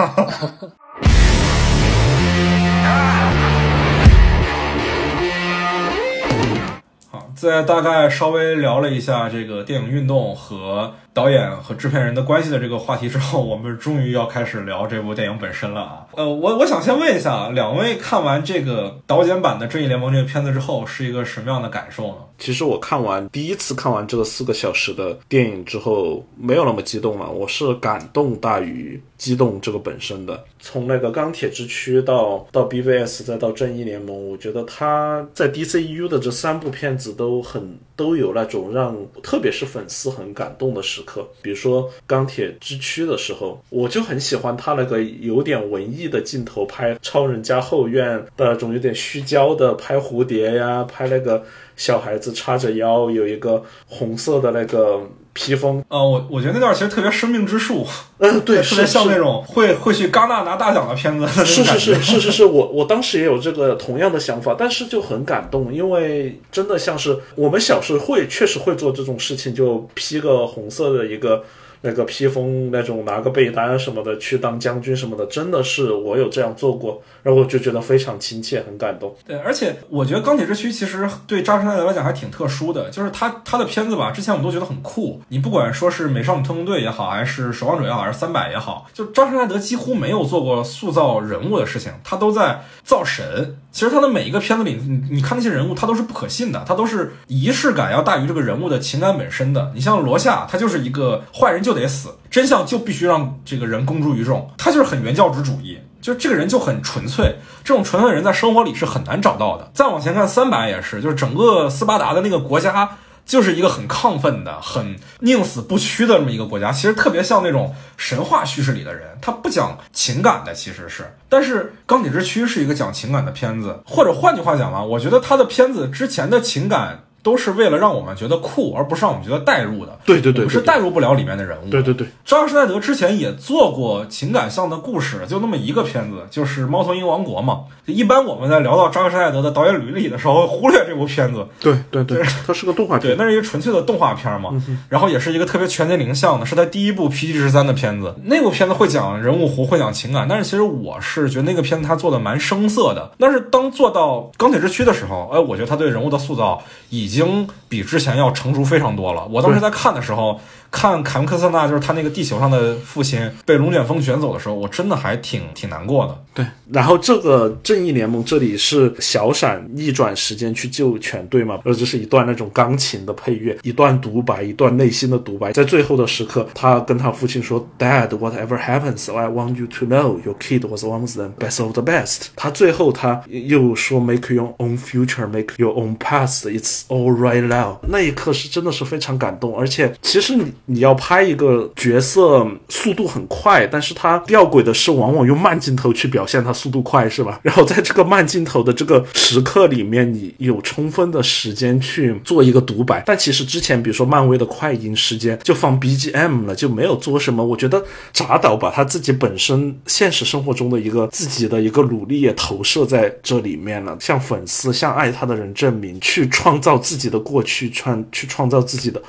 好，在大概稍微聊了一下这个电影运动和。导演和制片人的关系的这个话题之后，我们终于要开始聊这部电影本身了啊。呃，我我想先问一下两位，看完这个导剪版的《正义联盟》这个片子之后，是一个什么样的感受呢？其实我看完第一次看完这个四个小时的电影之后，没有那么激动了。我是感动大于激动这个本身的。从那个钢铁之躯到到 BVS 再到正义联盟，我觉得他在 DCU 的这三部片子都很都有那种让特别是粉丝很感动的时。刻，比如说钢铁之躯的时候，我就很喜欢他那个有点文艺的镜头，拍超人家后院的那种有点虚焦的，拍蝴蝶呀，拍那个小孩子叉着腰，有一个红色的那个披风。啊，我我觉得那段其实特别生命之树，嗯，对，特别像那种会会去戛纳拿大奖的片子。是是是是是是，我我当时也有这个同样的想法，但是就很感动，因为真的像是我们小时候会确实会做这种事情，就披个红色。的一个那个披风，那种拿个被单什么的去当将军什么的，真的是我有这样做过，然后我就觉得非常亲切，很感动。对，而且我觉得钢铁之躯其实对扎克施奈德来讲还挺特殊的，就是他他的片子吧，之前我们都觉得很酷。你不管说是美少女特工队也好，还是守望者也好，还是三百也好，就扎克施奈德几乎没有做过塑造人物的事情，他都在造神。其实他的每一个片子里，你你看那些人物，他都是不可信的，他都是仪式感要大于这个人物的情感本身的。你像罗夏，他就是一个坏人就得死，真相就必须让这个人公诸于众，他就是很原教旨主义，就这个人就很纯粹。这种纯粹的人在生活里是很难找到的。再往前看，三百也是，就是整个斯巴达的那个国家。就是一个很亢奋的、很宁死不屈的这么一个国家，其实特别像那种神话叙事里的人，他不讲情感的，其实是。但是《钢铁之躯》是一个讲情感的片子，或者换句话讲吧，我觉得他的片子之前的情感。都是为了让我们觉得酷，而不是让我们觉得代入的。对对对，我们是代入不了里面的人物。对对对，扎克施奈德之前也做过情感向的故事，就那么一个片子，就是《猫头鹰王国》嘛。一般我们在聊到扎克施奈德的导演履历的时候，会忽略这部片子。对对对，它是个动画对，片。那是一个纯粹的动画片嘛，然后也是一个特别全年龄向的，是他第一部 PG 十三的片子。那部片子会讲人物弧，会讲情感，但是其实我是觉得那个片子他做的蛮生涩的。但是当做到钢铁之躯的时候，哎，我觉得他对人物的塑造已经比之前要成熟非常多了。我当时在看的时候。看凯文科斯纳就是他那个地球上的父亲被龙卷风卷走的时候，我真的还挺挺难过的。对，然后这个正义联盟这里是小闪逆转时间去救全队嘛，而这是一段那种钢琴的配乐，一段独白，一段内心的独白，在最后的时刻，他跟他父亲说：“Dad, whatever happens, I want you to know your kid was once the best of the best。”他最后他又说：“Make your own future, make your own past. It's all right now。”那一刻是真的是非常感动，而且其实你你要拍一个角色速度很快，但是他吊诡的是，往往用慢镜头去表现他速度快，是吧？然后在这个慢镜头的这个时刻里面，你有充分的时间去做一个独白。但其实之前，比如说漫威的快银时间就放 BGM 了，就没有做什么。我觉得扎导把他自己本身现实生活中的一个自己的一个努力也投射在这里面了，向粉丝、向爱他的人证明，去创造自己的过去，创去创造自己的。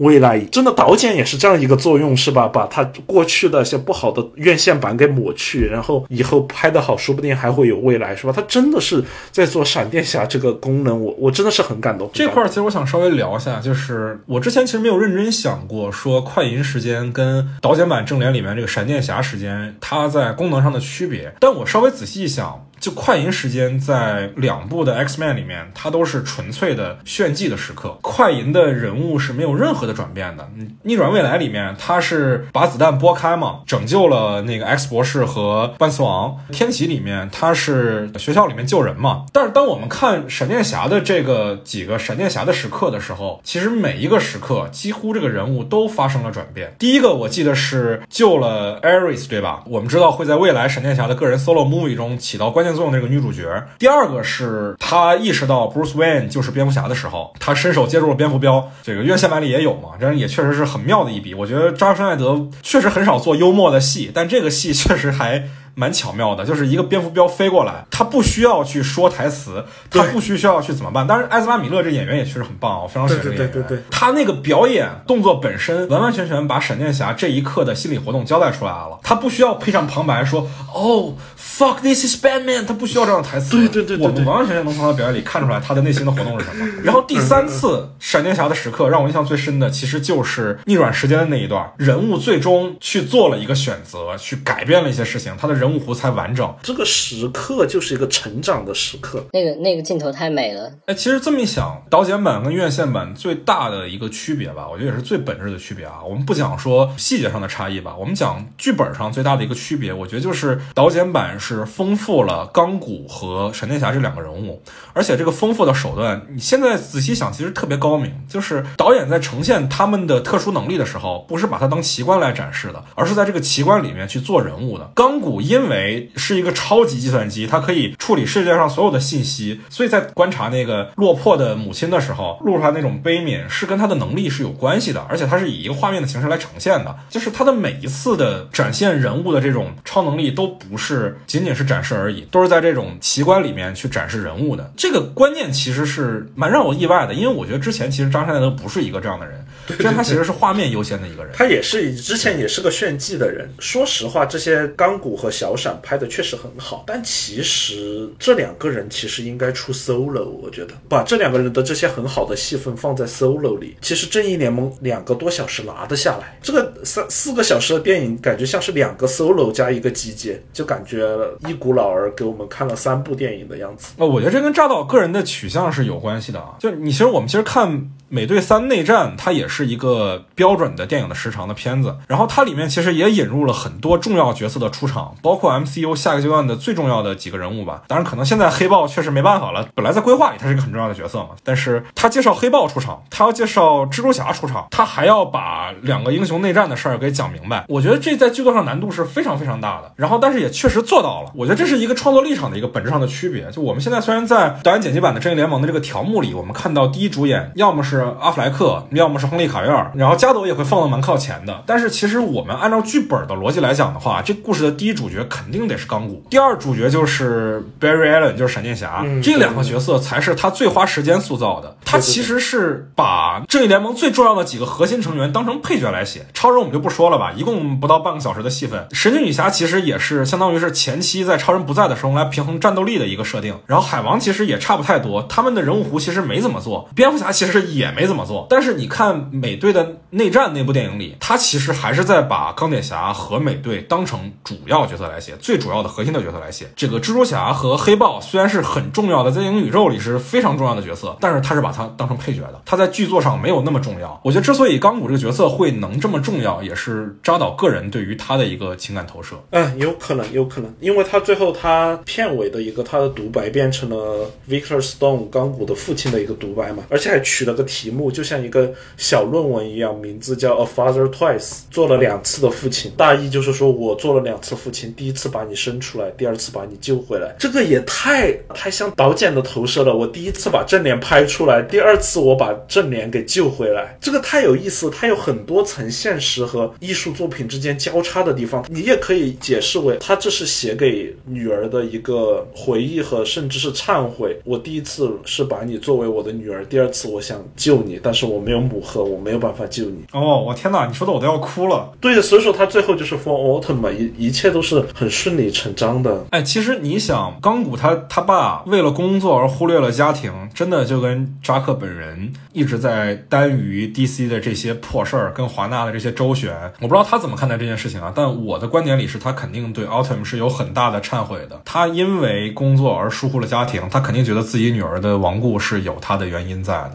未来真的导剪也是这样一个作用，是吧？把它过去的一些不好的院线版给抹去，然后以后拍的好，说不定还会有未来，是吧？他真的是在做闪电侠这个功能，我我真的是很感动。这块儿其实我想稍微聊一下，就是我之前其实没有认真想过说快银时间跟导剪版正联里面这个闪电侠时间它在功能上的区别，但我稍微仔细一想。就快银时间在两部的 X Man 里面，它都是纯粹的炫技的时刻。快银的人物是没有任何的转变的。逆转未来里面，他是把子弹拨开嘛，拯救了那个 X 博士和万磁王。天启里面，他是学校里面救人嘛。但是当我们看闪电侠的这个几个闪电侠的时刻的时候，其实每一个时刻几乎这个人物都发生了转变。第一个我记得是救了 Ares，对吧？我们知道会在未来闪电侠的个人 solo movie 中起到关键。作用那个女主角，第二个是她意识到 Bruce Wayne 就是蝙蝠侠的时候，她伸手接住了蝙蝠镖。这个院线版里也有嘛，这也确实是很妙的一笔。我觉得扎克施奈德确实很少做幽默的戏，但这个戏确实还。蛮巧妙的，就是一个蝙蝠镖飞过来，他不需要去说台词，他不需要去怎么办。当然，艾斯巴米勒这演员也确实很棒，我非常喜欢这个演员。他那个表演动作本身，完完全全把闪电侠这一刻的心理活动交代出来了。他不需要配上旁白说“哦，fuck this is Batman”，他不需要这样的台词。对对对，我们完完全全能从他表演里看出来他的内心的活动是什么。然后第三次闪电侠的时刻，让我印象最深的，其实就是逆转时间的那一段，人物最终去做了一个选择，去改变了一些事情，他的人物弧才完整。这个时刻就是一个成长的时刻。那个那个镜头太美了。哎，其实这么一想，导剪版跟院线版最大的一个区别吧，我觉得也是最本质的区别啊。我们不讲说细节上的差异吧，我们讲剧本上最大的一个区别，我觉得就是导剪版是丰富了钢骨和闪电侠这两个人物，而且这个丰富的手段，你现在仔细想，其实特别高明。就是导演在呈现他们的特殊能力的时候，不是把它当奇观来展示的，而是在这个奇观里面去做人物的。钢骨因为是一个超级计算机，它可以处理世界上所有的信息，所以在观察那个落魄的母亲的时候，露出来那种悲悯是跟他的能力是有关系的，而且它是以一个画面的形式来呈现的，就是他的每一次的展现人物的这种超能力都不是仅仅是展示而已，都是在这种奇观里面去展示人物的。这个观念其实是蛮让我意外的，因为我觉得之前其实张山奈德不是一个这样的人，之前他其实是画面优先的一个人，他也是之前也是个炫技的人。说实话，这些钢骨和小闪拍的确实很好，但其实这两个人其实应该出 solo，我觉得把这两个人的这些很好的戏份放在 solo 里，其实正义联盟两个多小时拿得下来，这个三四个小时的电影感觉像是两个 solo 加一个集结，就感觉一股脑儿给我们看了三部电影的样子。呃，我觉得这跟扎导个人的取向是有关系的啊，就你其实我们其实看。美队三内战它也是一个标准的电影的时长的片子，然后它里面其实也引入了很多重要角色的出场，包括 MCU 下个阶段的最重要的几个人物吧。当然，可能现在黑豹确实没办法了，本来在规划里它是一个很重要的角色嘛，但是他介绍黑豹出场，他要介绍蜘蛛侠出场，他还要把两个英雄内战的事儿给讲明白。我觉得这在剧作上难度是非常非常大的，然后但是也确实做到了。我觉得这是一个创作立场的一个本质上的区别。就我们现在虽然在导演剪辑版的正义联盟的这个条目里，我们看到第一主演要么是阿弗莱克，要么是亨利卡维尔，然后加朵也会放的蛮靠前的。但是其实我们按照剧本的逻辑来讲的话，这故事的第一主角肯定得是钢骨，第二主角就是 Barry Allen，就是闪电侠，这两个角色才是他最花时间塑造的。他其实是把正义联盟最重要的几个核心成员当成配角来写。超人我们就不说了吧，一共不到半个小时的戏份。神奇女侠其实也是相当于是前期在超人不在的时候来平衡战斗力的一个设定。然后海王其实也差不太多，他们的人物弧其实没怎么做。蝙蝠侠其实也没怎么做。但是你看美队的内战那部电影里，他其实还是在把钢铁侠和美队当成主要角色来写，最主要的核心的角色来写。这个蜘蛛侠和黑豹虽然是很重要的，在电影宇宙里是非常重要的角色，但是他是把它当成配角的，他在剧作上没有那么重要。我觉得之所以钢骨这个角色会能这么重要，也是扎导个人对于他的一个情感投射。嗯，有可能，有可能，因为他最后他片尾的一个他的独白变成了 Victor Stone 钢骨的父亲的一个独白嘛，而且还取了个题目，就像一个小论文一样，名字叫 A Father Twice，做了两次的父亲，大意就是说我做了两次父亲，第一次把你生出来，第二次把你救回来，这个也太太像导剪的投射了。我第一次把正脸拍出来，第二次我把正脸给救回来，这个太有意思，它有很多层现实和艺术作品之间交叉的地方。你也可以解释为，他这是写给女儿的一个回忆和甚至是忏悔。我第一次是把你作为我的女儿，第二次我想救你，但是我没有母盒，我没有办法救你。哦，我天哪，你说的我都要哭了。对，所以说他最后就是 For Autumn 嘛，一一切都是很顺理成章的。哎，其实你想，钢骨他他爸为了工作而忽略了家庭，真的就跟扎克本人一直在耽于 DC 的这些破事儿，跟华纳的这些周旋。我不知道他怎么看待这件事情啊，但我的观点里是他肯定对 Autumn 是有很大的忏悔的。他因为工作而疏忽了家庭，他肯定觉得自己女儿的亡故是有他的原因在的。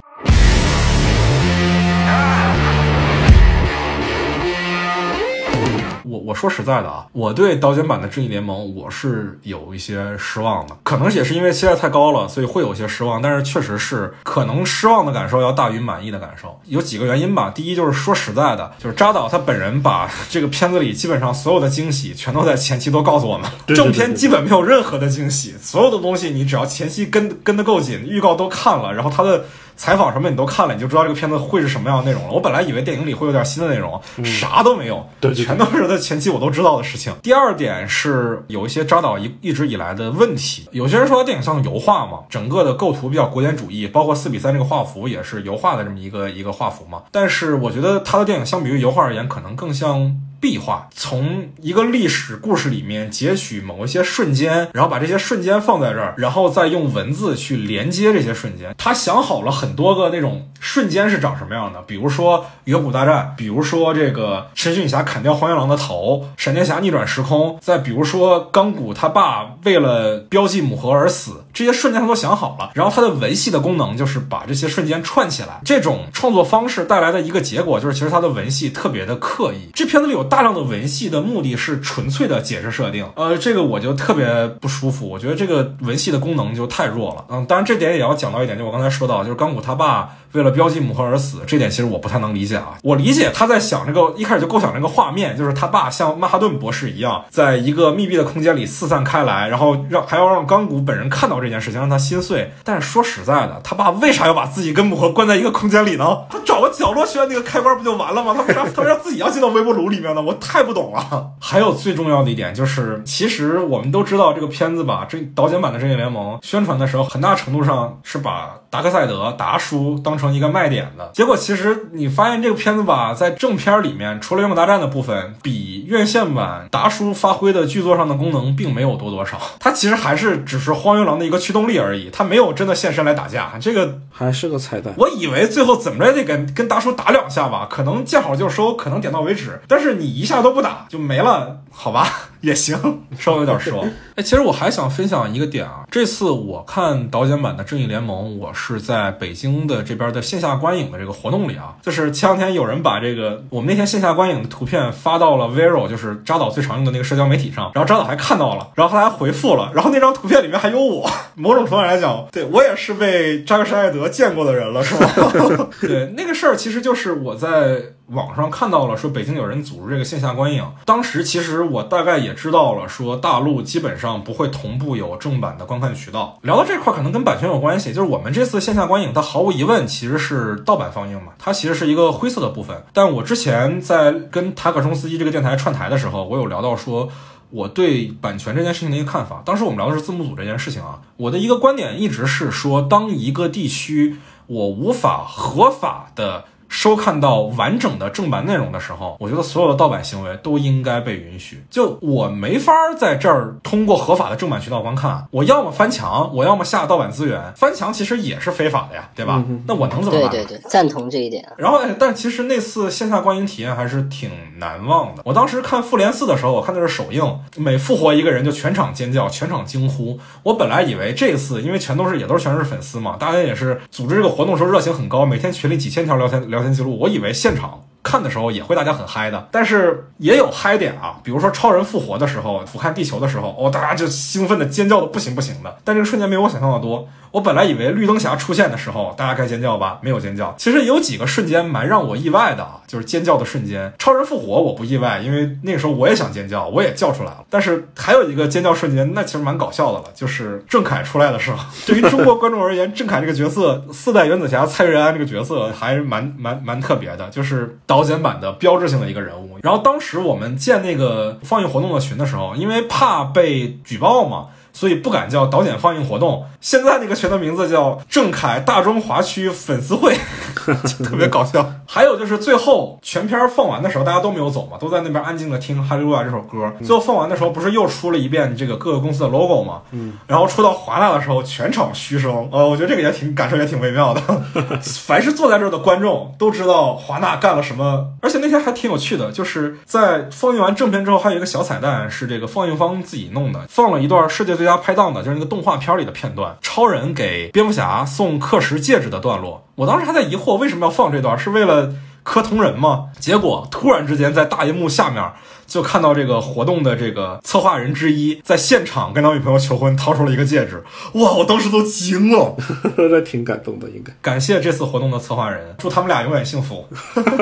我我说实在的啊，我对导剪版的正义联盟我是有一些失望的，可能也是因为期待太高了，所以会有些失望。但是确实是可能失望的感受要大于满意的感受，有几个原因吧。第一就是说实在的，就是扎导他本人把这个片子里基本上所有的惊喜全都在前期都告诉我们，正片基本没有任何的惊喜，所有的东西你只要前期跟跟得够紧，预告都看了，然后他的。采访什么你都看了，你就知道这个片子会是什么样的内容了。我本来以为电影里会有点新的内容，啥都没有，嗯对对对全都是在前期我都知道的事情。第二点是有一些扎导一一直以来的问题，有些人说电影像油画嘛，整个的构图比较古典主义，包括四比三这个画幅也是油画的这么一个一个画幅嘛。但是我觉得他的电影相比于油画而言，可能更像。壁画从一个历史故事里面截取某一些瞬间，然后把这些瞬间放在这儿，然后再用文字去连接这些瞬间。他想好了很多个那种瞬间是长什么样的，比如说远古大战，比如说这个神奇女侠砍掉荒原狼的头，闪电侠逆转时空，再比如说钢骨他爸为了标记母盒而死，这些瞬间他都想好了。然后他的文戏的功能就是把这些瞬间串起来。这种创作方式带来的一个结果就是，其实他的文戏特别的刻意。这片子里有大量的文戏的目的是纯粹的解释设定，呃，这个我就特别不舒服。我觉得这个文戏的功能就太弱了。嗯，当然这点也要讲到一点，就我刚才说到，就是钢骨他爸为了标记母盒而死，这点其实我不太能理解啊。我理解他在想这个一开始就构想这个画面，就是他爸像曼哈顿博士一样，在一个密闭的空间里四散开来，然后让还要让钢骨本人看到这件事情，让他心碎。但是说实在的，他爸为啥要把自己跟母盒关在一个空间里呢？他找个角落选那个开关不就完了吗？他为啥他为啥自己要进到微波炉里面呢？我太不懂了。还有最重要的一点就是，其实我们都知道这个片子吧，这导剪版的《正义联盟》宣传的时候，很大程度上是把达克赛德达叔当成一个卖点的。结果其实你发现这个片子吧，在正片里面，除了远古大战的部分，比院线版达叔发挥的剧作上的功能并没有多多少。他其实还是只是荒原狼的一个驱动力而已，他没有真的现身来打架。这个还是个彩蛋。我以为最后怎么着也得跟跟达叔打两下吧，可能见好就收，可能点到为止。但是你一下都不打就没了，好吧？也行，稍微有点失望。哎，其实我还想分享一个点啊，这次我看导演版的《正义联盟》，我是在北京的这边的线下观影的这个活动里啊，就是前两天有人把这个我们那天线下观影的图片发到了 Vero，就是扎导最常用的那个社交媒体上，然后扎导还看到了，然后他还回复了，然后那张图片里面还有我，某种程度来讲，对我也是被扎克施耐德见过的人了，是吧？对，那个事儿其实就是我在。网上看到了说北京有人组织这个线下观影，当时其实我大概也知道了，说大陆基本上不会同步有正版的观看渠道。聊到这块可能跟版权有关系，就是我们这次线下观影，它毫无疑问其实是盗版放映嘛，它其实是一个灰色的部分。但我之前在跟塔可冲斯基这个电台串台的时候，我有聊到说我对版权这件事情的一个看法。当时我们聊的是字幕组这件事情啊，我的一个观点一直是说，当一个地区我无法合法的。收看到完整的正版内容的时候，我觉得所有的盗版行为都应该被允许。就我没法在这儿通过合法的正版渠道观看，我要么翻墙，我要么下盗版资源。翻墙其实也是非法的呀，对吧？那我能怎么办？对对对，赞同这一点。然后，但其实那次线下观影体验还是挺难忘的。我当时看《复联四》的时候，我看的是首映，每复活一个人就全场尖叫，全场惊呼。我本来以为这次，因为全都是也都是全是粉丝嘛，大家也是组织这个活动时候热情很高，每天群里几千条聊天聊天记录，我以为现场。看的时候也会大家很嗨的，但是也有嗨点啊，比如说超人复活的时候，俯瞰地球的时候，哦，大家就兴奋的尖叫的不行不行的。但这个瞬间没有我想象的多。我本来以为绿灯侠出现的时候大家该尖叫吧，没有尖叫。其实有几个瞬间蛮让我意外的啊，就是尖叫的瞬间。超人复活我不意外，因为那个时候我也想尖叫，我也叫出来了。但是还有一个尖叫瞬间，那其实蛮搞笑的了，就是郑恺出来的时候。对于中国观众而言，郑恺这个角色，四代原子侠蔡瑞安这个角色还是蛮蛮蛮特别的，就是导剪版的标志性的一个人物。然后当时我们建那个放映活动的群的时候，因为怕被举报嘛。所以不敢叫导演放映活动，现在那个群的名字叫郑恺大中华区粉丝会，特别搞笑。还有就是最后全片放完的时候，大家都没有走嘛，都在那边安静的听《哈利路亚》这首歌。最后放完的时候，不是又出了一遍这个各个公司的 logo 吗？嗯。然后出到华纳的时候，全场嘘声。呃，我觉得这个也挺感受也挺微妙的。凡是坐在这儿的观众都知道华纳干了什么，而且那天还挺有趣的，就是在放映完正片之后，还有一个小彩蛋，是这个放映方自己弄的，放了一段世界最。家拍档的就是那个动画片里的片段，超人给蝙蝠侠送氪石戒指的段落。我当时还在疑惑为什么要放这段，是为了磕同人嘛？结果突然之间在大银幕下面就看到这个活动的这个策划人之一在现场跟他女朋友求婚，掏出了一个戒指。哇，我当时都惊了，那挺感动的，应该感谢这次活动的策划人，祝他们俩永远幸福。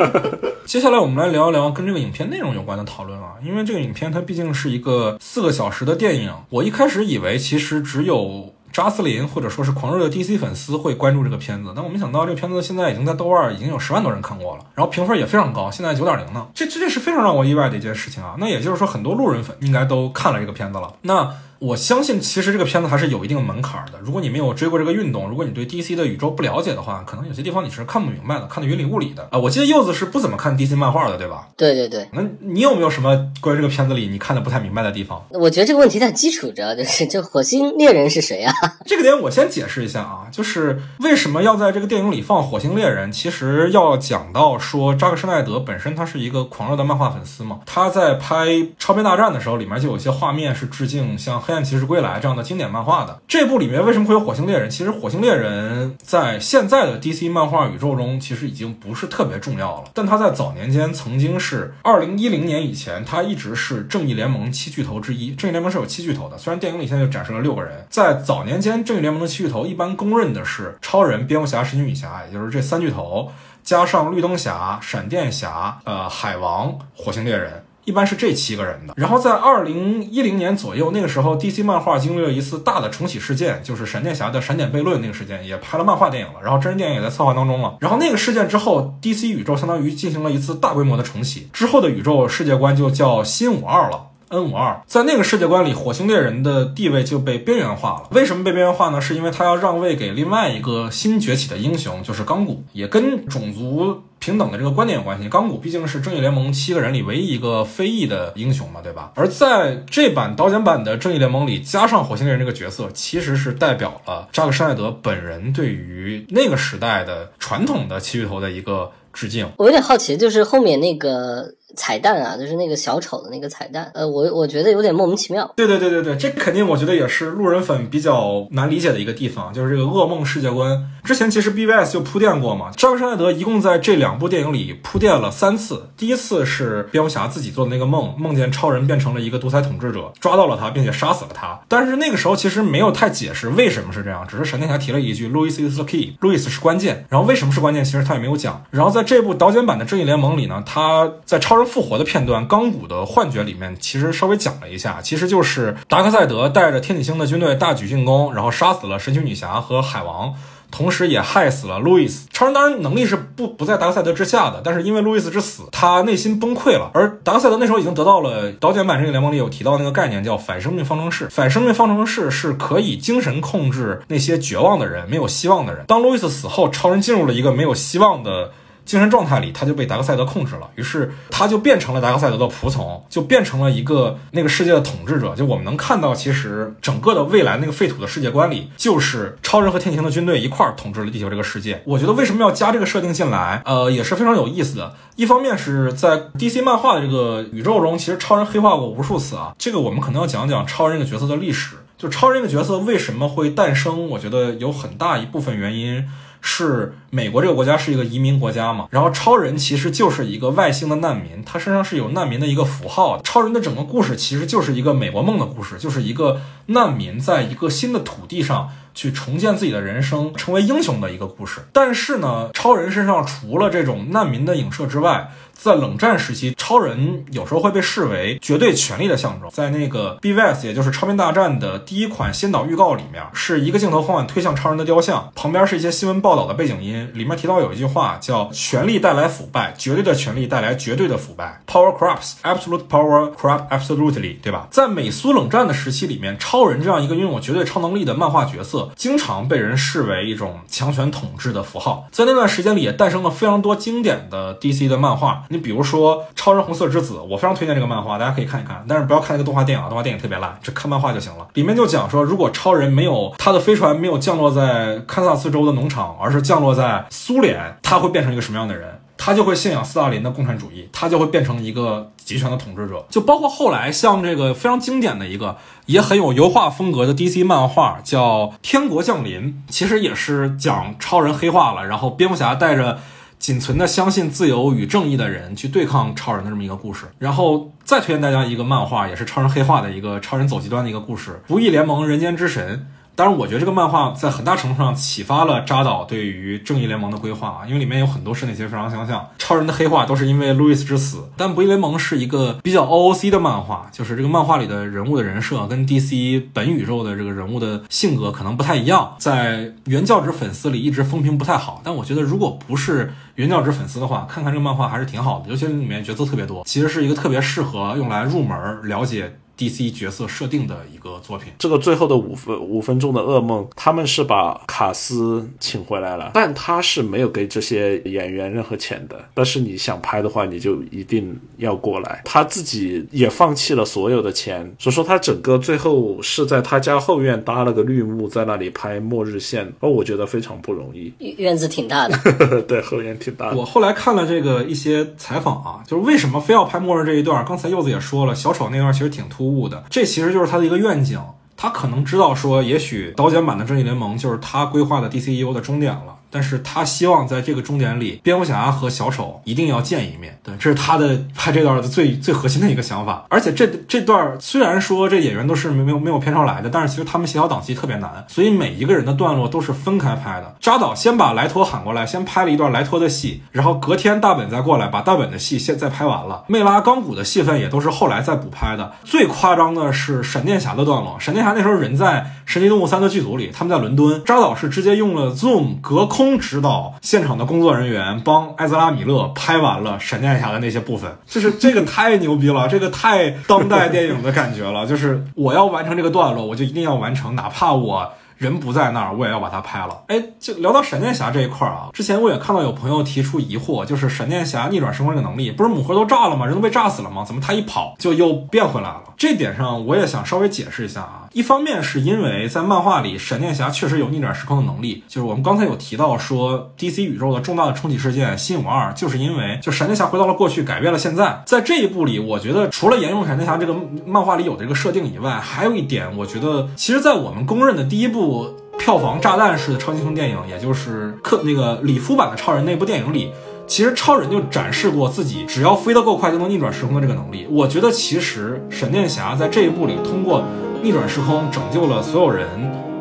接下来我们来聊一聊跟这个影片内容有关的讨论啊，因为这个影片它毕竟是一个四个小时的电影，我一开始以为其实只有。扎斯林或者说是狂热的 DC 粉丝会关注这个片子，但我没想到这个片子现在已经在豆瓣已经有十万多人看过了，然后评分也非常高，现在九点零呢，这这这是非常让我意外的一件事情啊。那也就是说，很多路人粉应该都看了这个片子了。那。我相信，其实这个片子还是有一定门槛的。如果你没有追过这个运动，如果你对 DC 的宇宙不了解的话，可能有些地方你是看不明白的，看得云里雾里的啊。我记得柚子是不怎么看 DC 漫画的，对吧？对对对。那你有没有什么关于这个片子里你看的不太明白的地方？我觉得这个问题太基础，主 要就是这火星猎人是谁啊？这个点我先解释一下啊，就是为什么要在这个电影里放火星猎人？其实要讲到说，扎克施奈德本身他是一个狂热的漫画粉丝嘛，他在拍《超编大战》的时候，里面就有些画面是致敬像《黑暗骑士归来》这样。的经典漫画的这部里面为什么会有火星猎人？其实火星猎人在现在的 DC 漫画宇宙中其实已经不是特别重要了，但他在早年间曾经是二零一零年以前，他一直是正义联盟七巨头之一。正义联盟是有七巨头的，虽然电影里现在就展示了六个人，在早年间正义联盟的七巨头一般公认的是超人、蝙蝠侠、神奇女侠，也就是这三巨头，加上绿灯侠、闪电侠、呃海王、火星猎人。一般是这七个人的。然后在二零一零年左右，那个时候 DC 漫画经历了一次大的重启事件，就是闪电侠的闪点悖论那个事件，也拍了漫画电影了，然后真人电影也在策划当中了。然后那个事件之后，DC 宇宙相当于进行了一次大规模的重启，之后的宇宙世界观就叫新五二了。N 五二在那个世界观里，火星猎人的地位就被边缘化了。为什么被边缘化呢？是因为他要让位给另外一个新崛起的英雄，就是钢骨，也跟种族平等的这个观点有关系。钢骨毕竟是正义联盟七个人里唯一一个非裔的英雄嘛，对吧？而在这版导剪版的正义联盟里，加上火星猎人这个角色，其实是代表了扎克施耐德本人对于那个时代的传统的七巨头的一个致敬。我有点好奇，就是后面那个。彩蛋啊，就是那个小丑的那个彩蛋，呃，我我觉得有点莫名其妙。对对对对对，这肯定我觉得也是路人粉比较难理解的一个地方，就是这个噩梦世界观。之前其实 BVS 就铺垫过嘛，扎克施奈德一共在这两部电影里铺垫了三次。第一次是蝙蝠侠自己做的那个梦，梦见超人变成了一个独裁统治者，抓到了他，并且杀死了他。但是那个时候其实没有太解释为什么是这样，只是闪电侠提了一句 “Louis is the key”，路易斯是关键。然后为什么是关键，其实他也没有讲。然后在这部导剪版的正义联盟里呢，他在超人复活的片段《钢骨的幻觉》里面，其实稍微讲了一下，其实就是达克赛德带着天体星的军队大举进攻，然后杀死了神奇女侠和海王。同时也害死了路易斯。超人当然能力是不不在达克赛德之下的，但是因为路易斯之死，他内心崩溃了。而达克赛德那时候已经得到了导演版这个联盟里有提到那个概念，叫反生命方程式。反生命方程式是可以精神控制那些绝望的人、没有希望的人。当路易斯死后，超人进入了一个没有希望的。精神状态里，他就被达克赛德控制了，于是他就变成了达克赛德的仆从，就变成了一个那个世界的统治者。就我们能看到，其实整个的未来那个废土的世界观里，就是超人和天行的军队一块儿统治了地球这个世界。我觉得为什么要加这个设定进来，呃，也是非常有意思的。一方面是在 DC 漫画的这个宇宙中，其实超人黑化过无数次啊。这个我们可能要讲讲超人这个角色的历史。就超人这个角色为什么会诞生，我觉得有很大一部分原因。是美国这个国家是一个移民国家嘛？然后超人其实就是一个外星的难民，他身上是有难民的一个符号的。超人的整个故事其实就是一个美国梦的故事，就是一个难民在一个新的土地上。去重建自己的人生，成为英雄的一个故事。但是呢，超人身上除了这种难民的影射之外，在冷战时期，超人有时候会被视为绝对权力的象征。在那个 BVS，也就是超编大战的第一款先导预告里面，是一个镜头缓缓推向超人的雕像，旁边是一些新闻报道的背景音，里面提到有一句话叫“权力带来腐败，绝对的权力带来绝对的腐败 ”，Power corrupts, absolute power corrupt absolutely，对吧？在美苏冷战的时期里面，超人这样一个拥有绝对超能力的漫画角色。经常被人视为一种强权统治的符号，在那段时间里也诞生了非常多经典的 DC 的漫画。你比如说《超人红色之子》，我非常推荐这个漫画，大家可以看一看，但是不要看那个动画电影，动画电影特别烂，只看漫画就行了。里面就讲说，如果超人没有他的飞船没有降落在堪萨斯州的农场，而是降落在苏联，他会变成一个什么样的人？他就会信仰斯大林的共产主义，他就会变成一个集权的统治者。就包括后来像这个非常经典的一个，也很有油画风格的 DC 漫画，叫《天国降临》，其实也是讲超人黑化了，然后蝙蝠侠带着仅存的相信自由与正义的人去对抗超人的这么一个故事。然后再推荐大家一个漫画，也是超人黑化的一个超人走极端的一个故事，《不义联盟：人间之神》。当然，我觉得这个漫画在很大程度上启发了扎导对于正义联盟的规划啊，因为里面有很多是那些非常相像。超人的黑化都是因为路易斯之死，但不义联盟是一个比较 OOC 的漫画，就是这个漫画里的人物的人设跟 DC 本宇宙的这个人物的性格可能不太一样，在原教旨粉丝里一直风评不太好。但我觉得，如果不是原教旨粉丝的话，看看这个漫画还是挺好的，尤其里面角色特别多，其实是一个特别适合用来入门了解。DC 角色设定的一个作品，这个最后的五分五分钟的噩梦，他们是把卡斯请回来了，但他是没有给这些演员任何钱的。但是你想拍的话，你就一定要过来。他自己也放弃了所有的钱，所以说他整个最后是在他家后院搭了个绿幕，在那里拍末日线。哦，我觉得非常不容易，院子挺大的，对，后院挺大的。我后来看了这个一些采访啊，就是为什么非要拍末日这一段？刚才柚子也说了，小丑那段其实挺突。突兀的，这其实就是他的一个愿景。他可能知道说，也许导剪版的正义联盟就是他规划的 DCEU 的终点了。但是他希望在这个终点里，蝙蝠侠和小丑一定要见一面。对，这是他的拍这段的最最核心的一个想法。而且这这段虽然说这演员都是没没有没有片酬来的，但是其实他们协调档期特别难，所以每一个人的段落都是分开拍的。扎导先把莱托喊过来，先拍了一段莱托的戏，然后隔天大本再过来把大本的戏先再拍完了。魅拉钢骨的戏份也都是后来再补拍的。最夸张的是闪电侠的段落，闪电侠那时候人在神奇动物三的剧组里，他们在伦敦，扎导是直接用了 Zoom 隔空。空指导现场的工作人员帮埃泽拉米勒拍完了闪电侠的那些部分，就是这个太牛逼了，这个太当代电影的感觉了。就是我要完成这个段落，我就一定要完成，哪怕我人不在那儿，我也要把它拍了。哎，就聊到闪电侠这一块儿啊，之前我也看到有朋友提出疑惑，就是闪电侠逆转时空这个能力，不是母盒都炸了吗？人都被炸死了吗？怎么他一跑就又变回来了？这点上我也想稍微解释一下啊。一方面是因为在漫画里，闪电侠确实有逆转时空的能力，就是我们刚才有提到说，DC 宇宙的重大的重启事件《新五二》，就是因为就闪电侠回到了过去，改变了现在。在这一部里，我觉得除了沿用闪电侠这个漫画里有的这个设定以外，还有一点，我觉得其实，在我们公认的第一部票房炸弹式的超级英雄电影，也就是克那个里夫版的超人那部电影里。其实超人就展示过自己只要飞得够快就能逆转时空的这个能力。我觉得其实闪电侠在这一部里通过逆转时空拯救了所有人，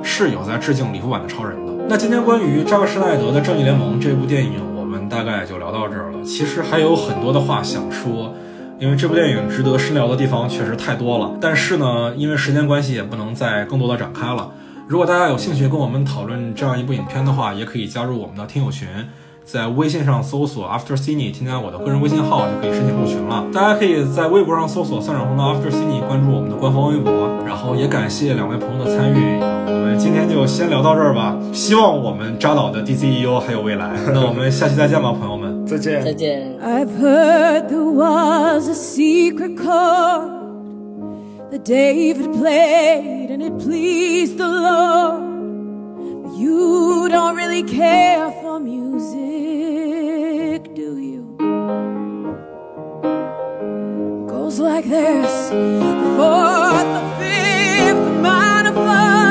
是有在致敬里夫版的超人的。那今天关于扎克施奈德的《正义联盟》这部电影，我们大概就聊到这儿了。其实还有很多的话想说，因为这部电影值得深聊的地方确实太多了。但是呢，因为时间关系，也不能再更多的展开了。如果大家有兴趣跟我们讨论这样一部影片的话，也可以加入我们的听友群。在微信上搜索 After Cine，添加我的个人微信号就可以申请入群了。大家可以在微博上搜索三场红的 After Cine，关注我们的官方微博。然后也感谢两位朋友的参与，我们今天就先聊到这儿吧。希望我们扎导的 DCEU 还有未来。那我们下期再见吧，朋友们，再见，再见。I've heard there was a secret chord that David played and it pleased the Lord. You don't really care for music, do you? Goes like this: the fourth, the fifth, the minor fall,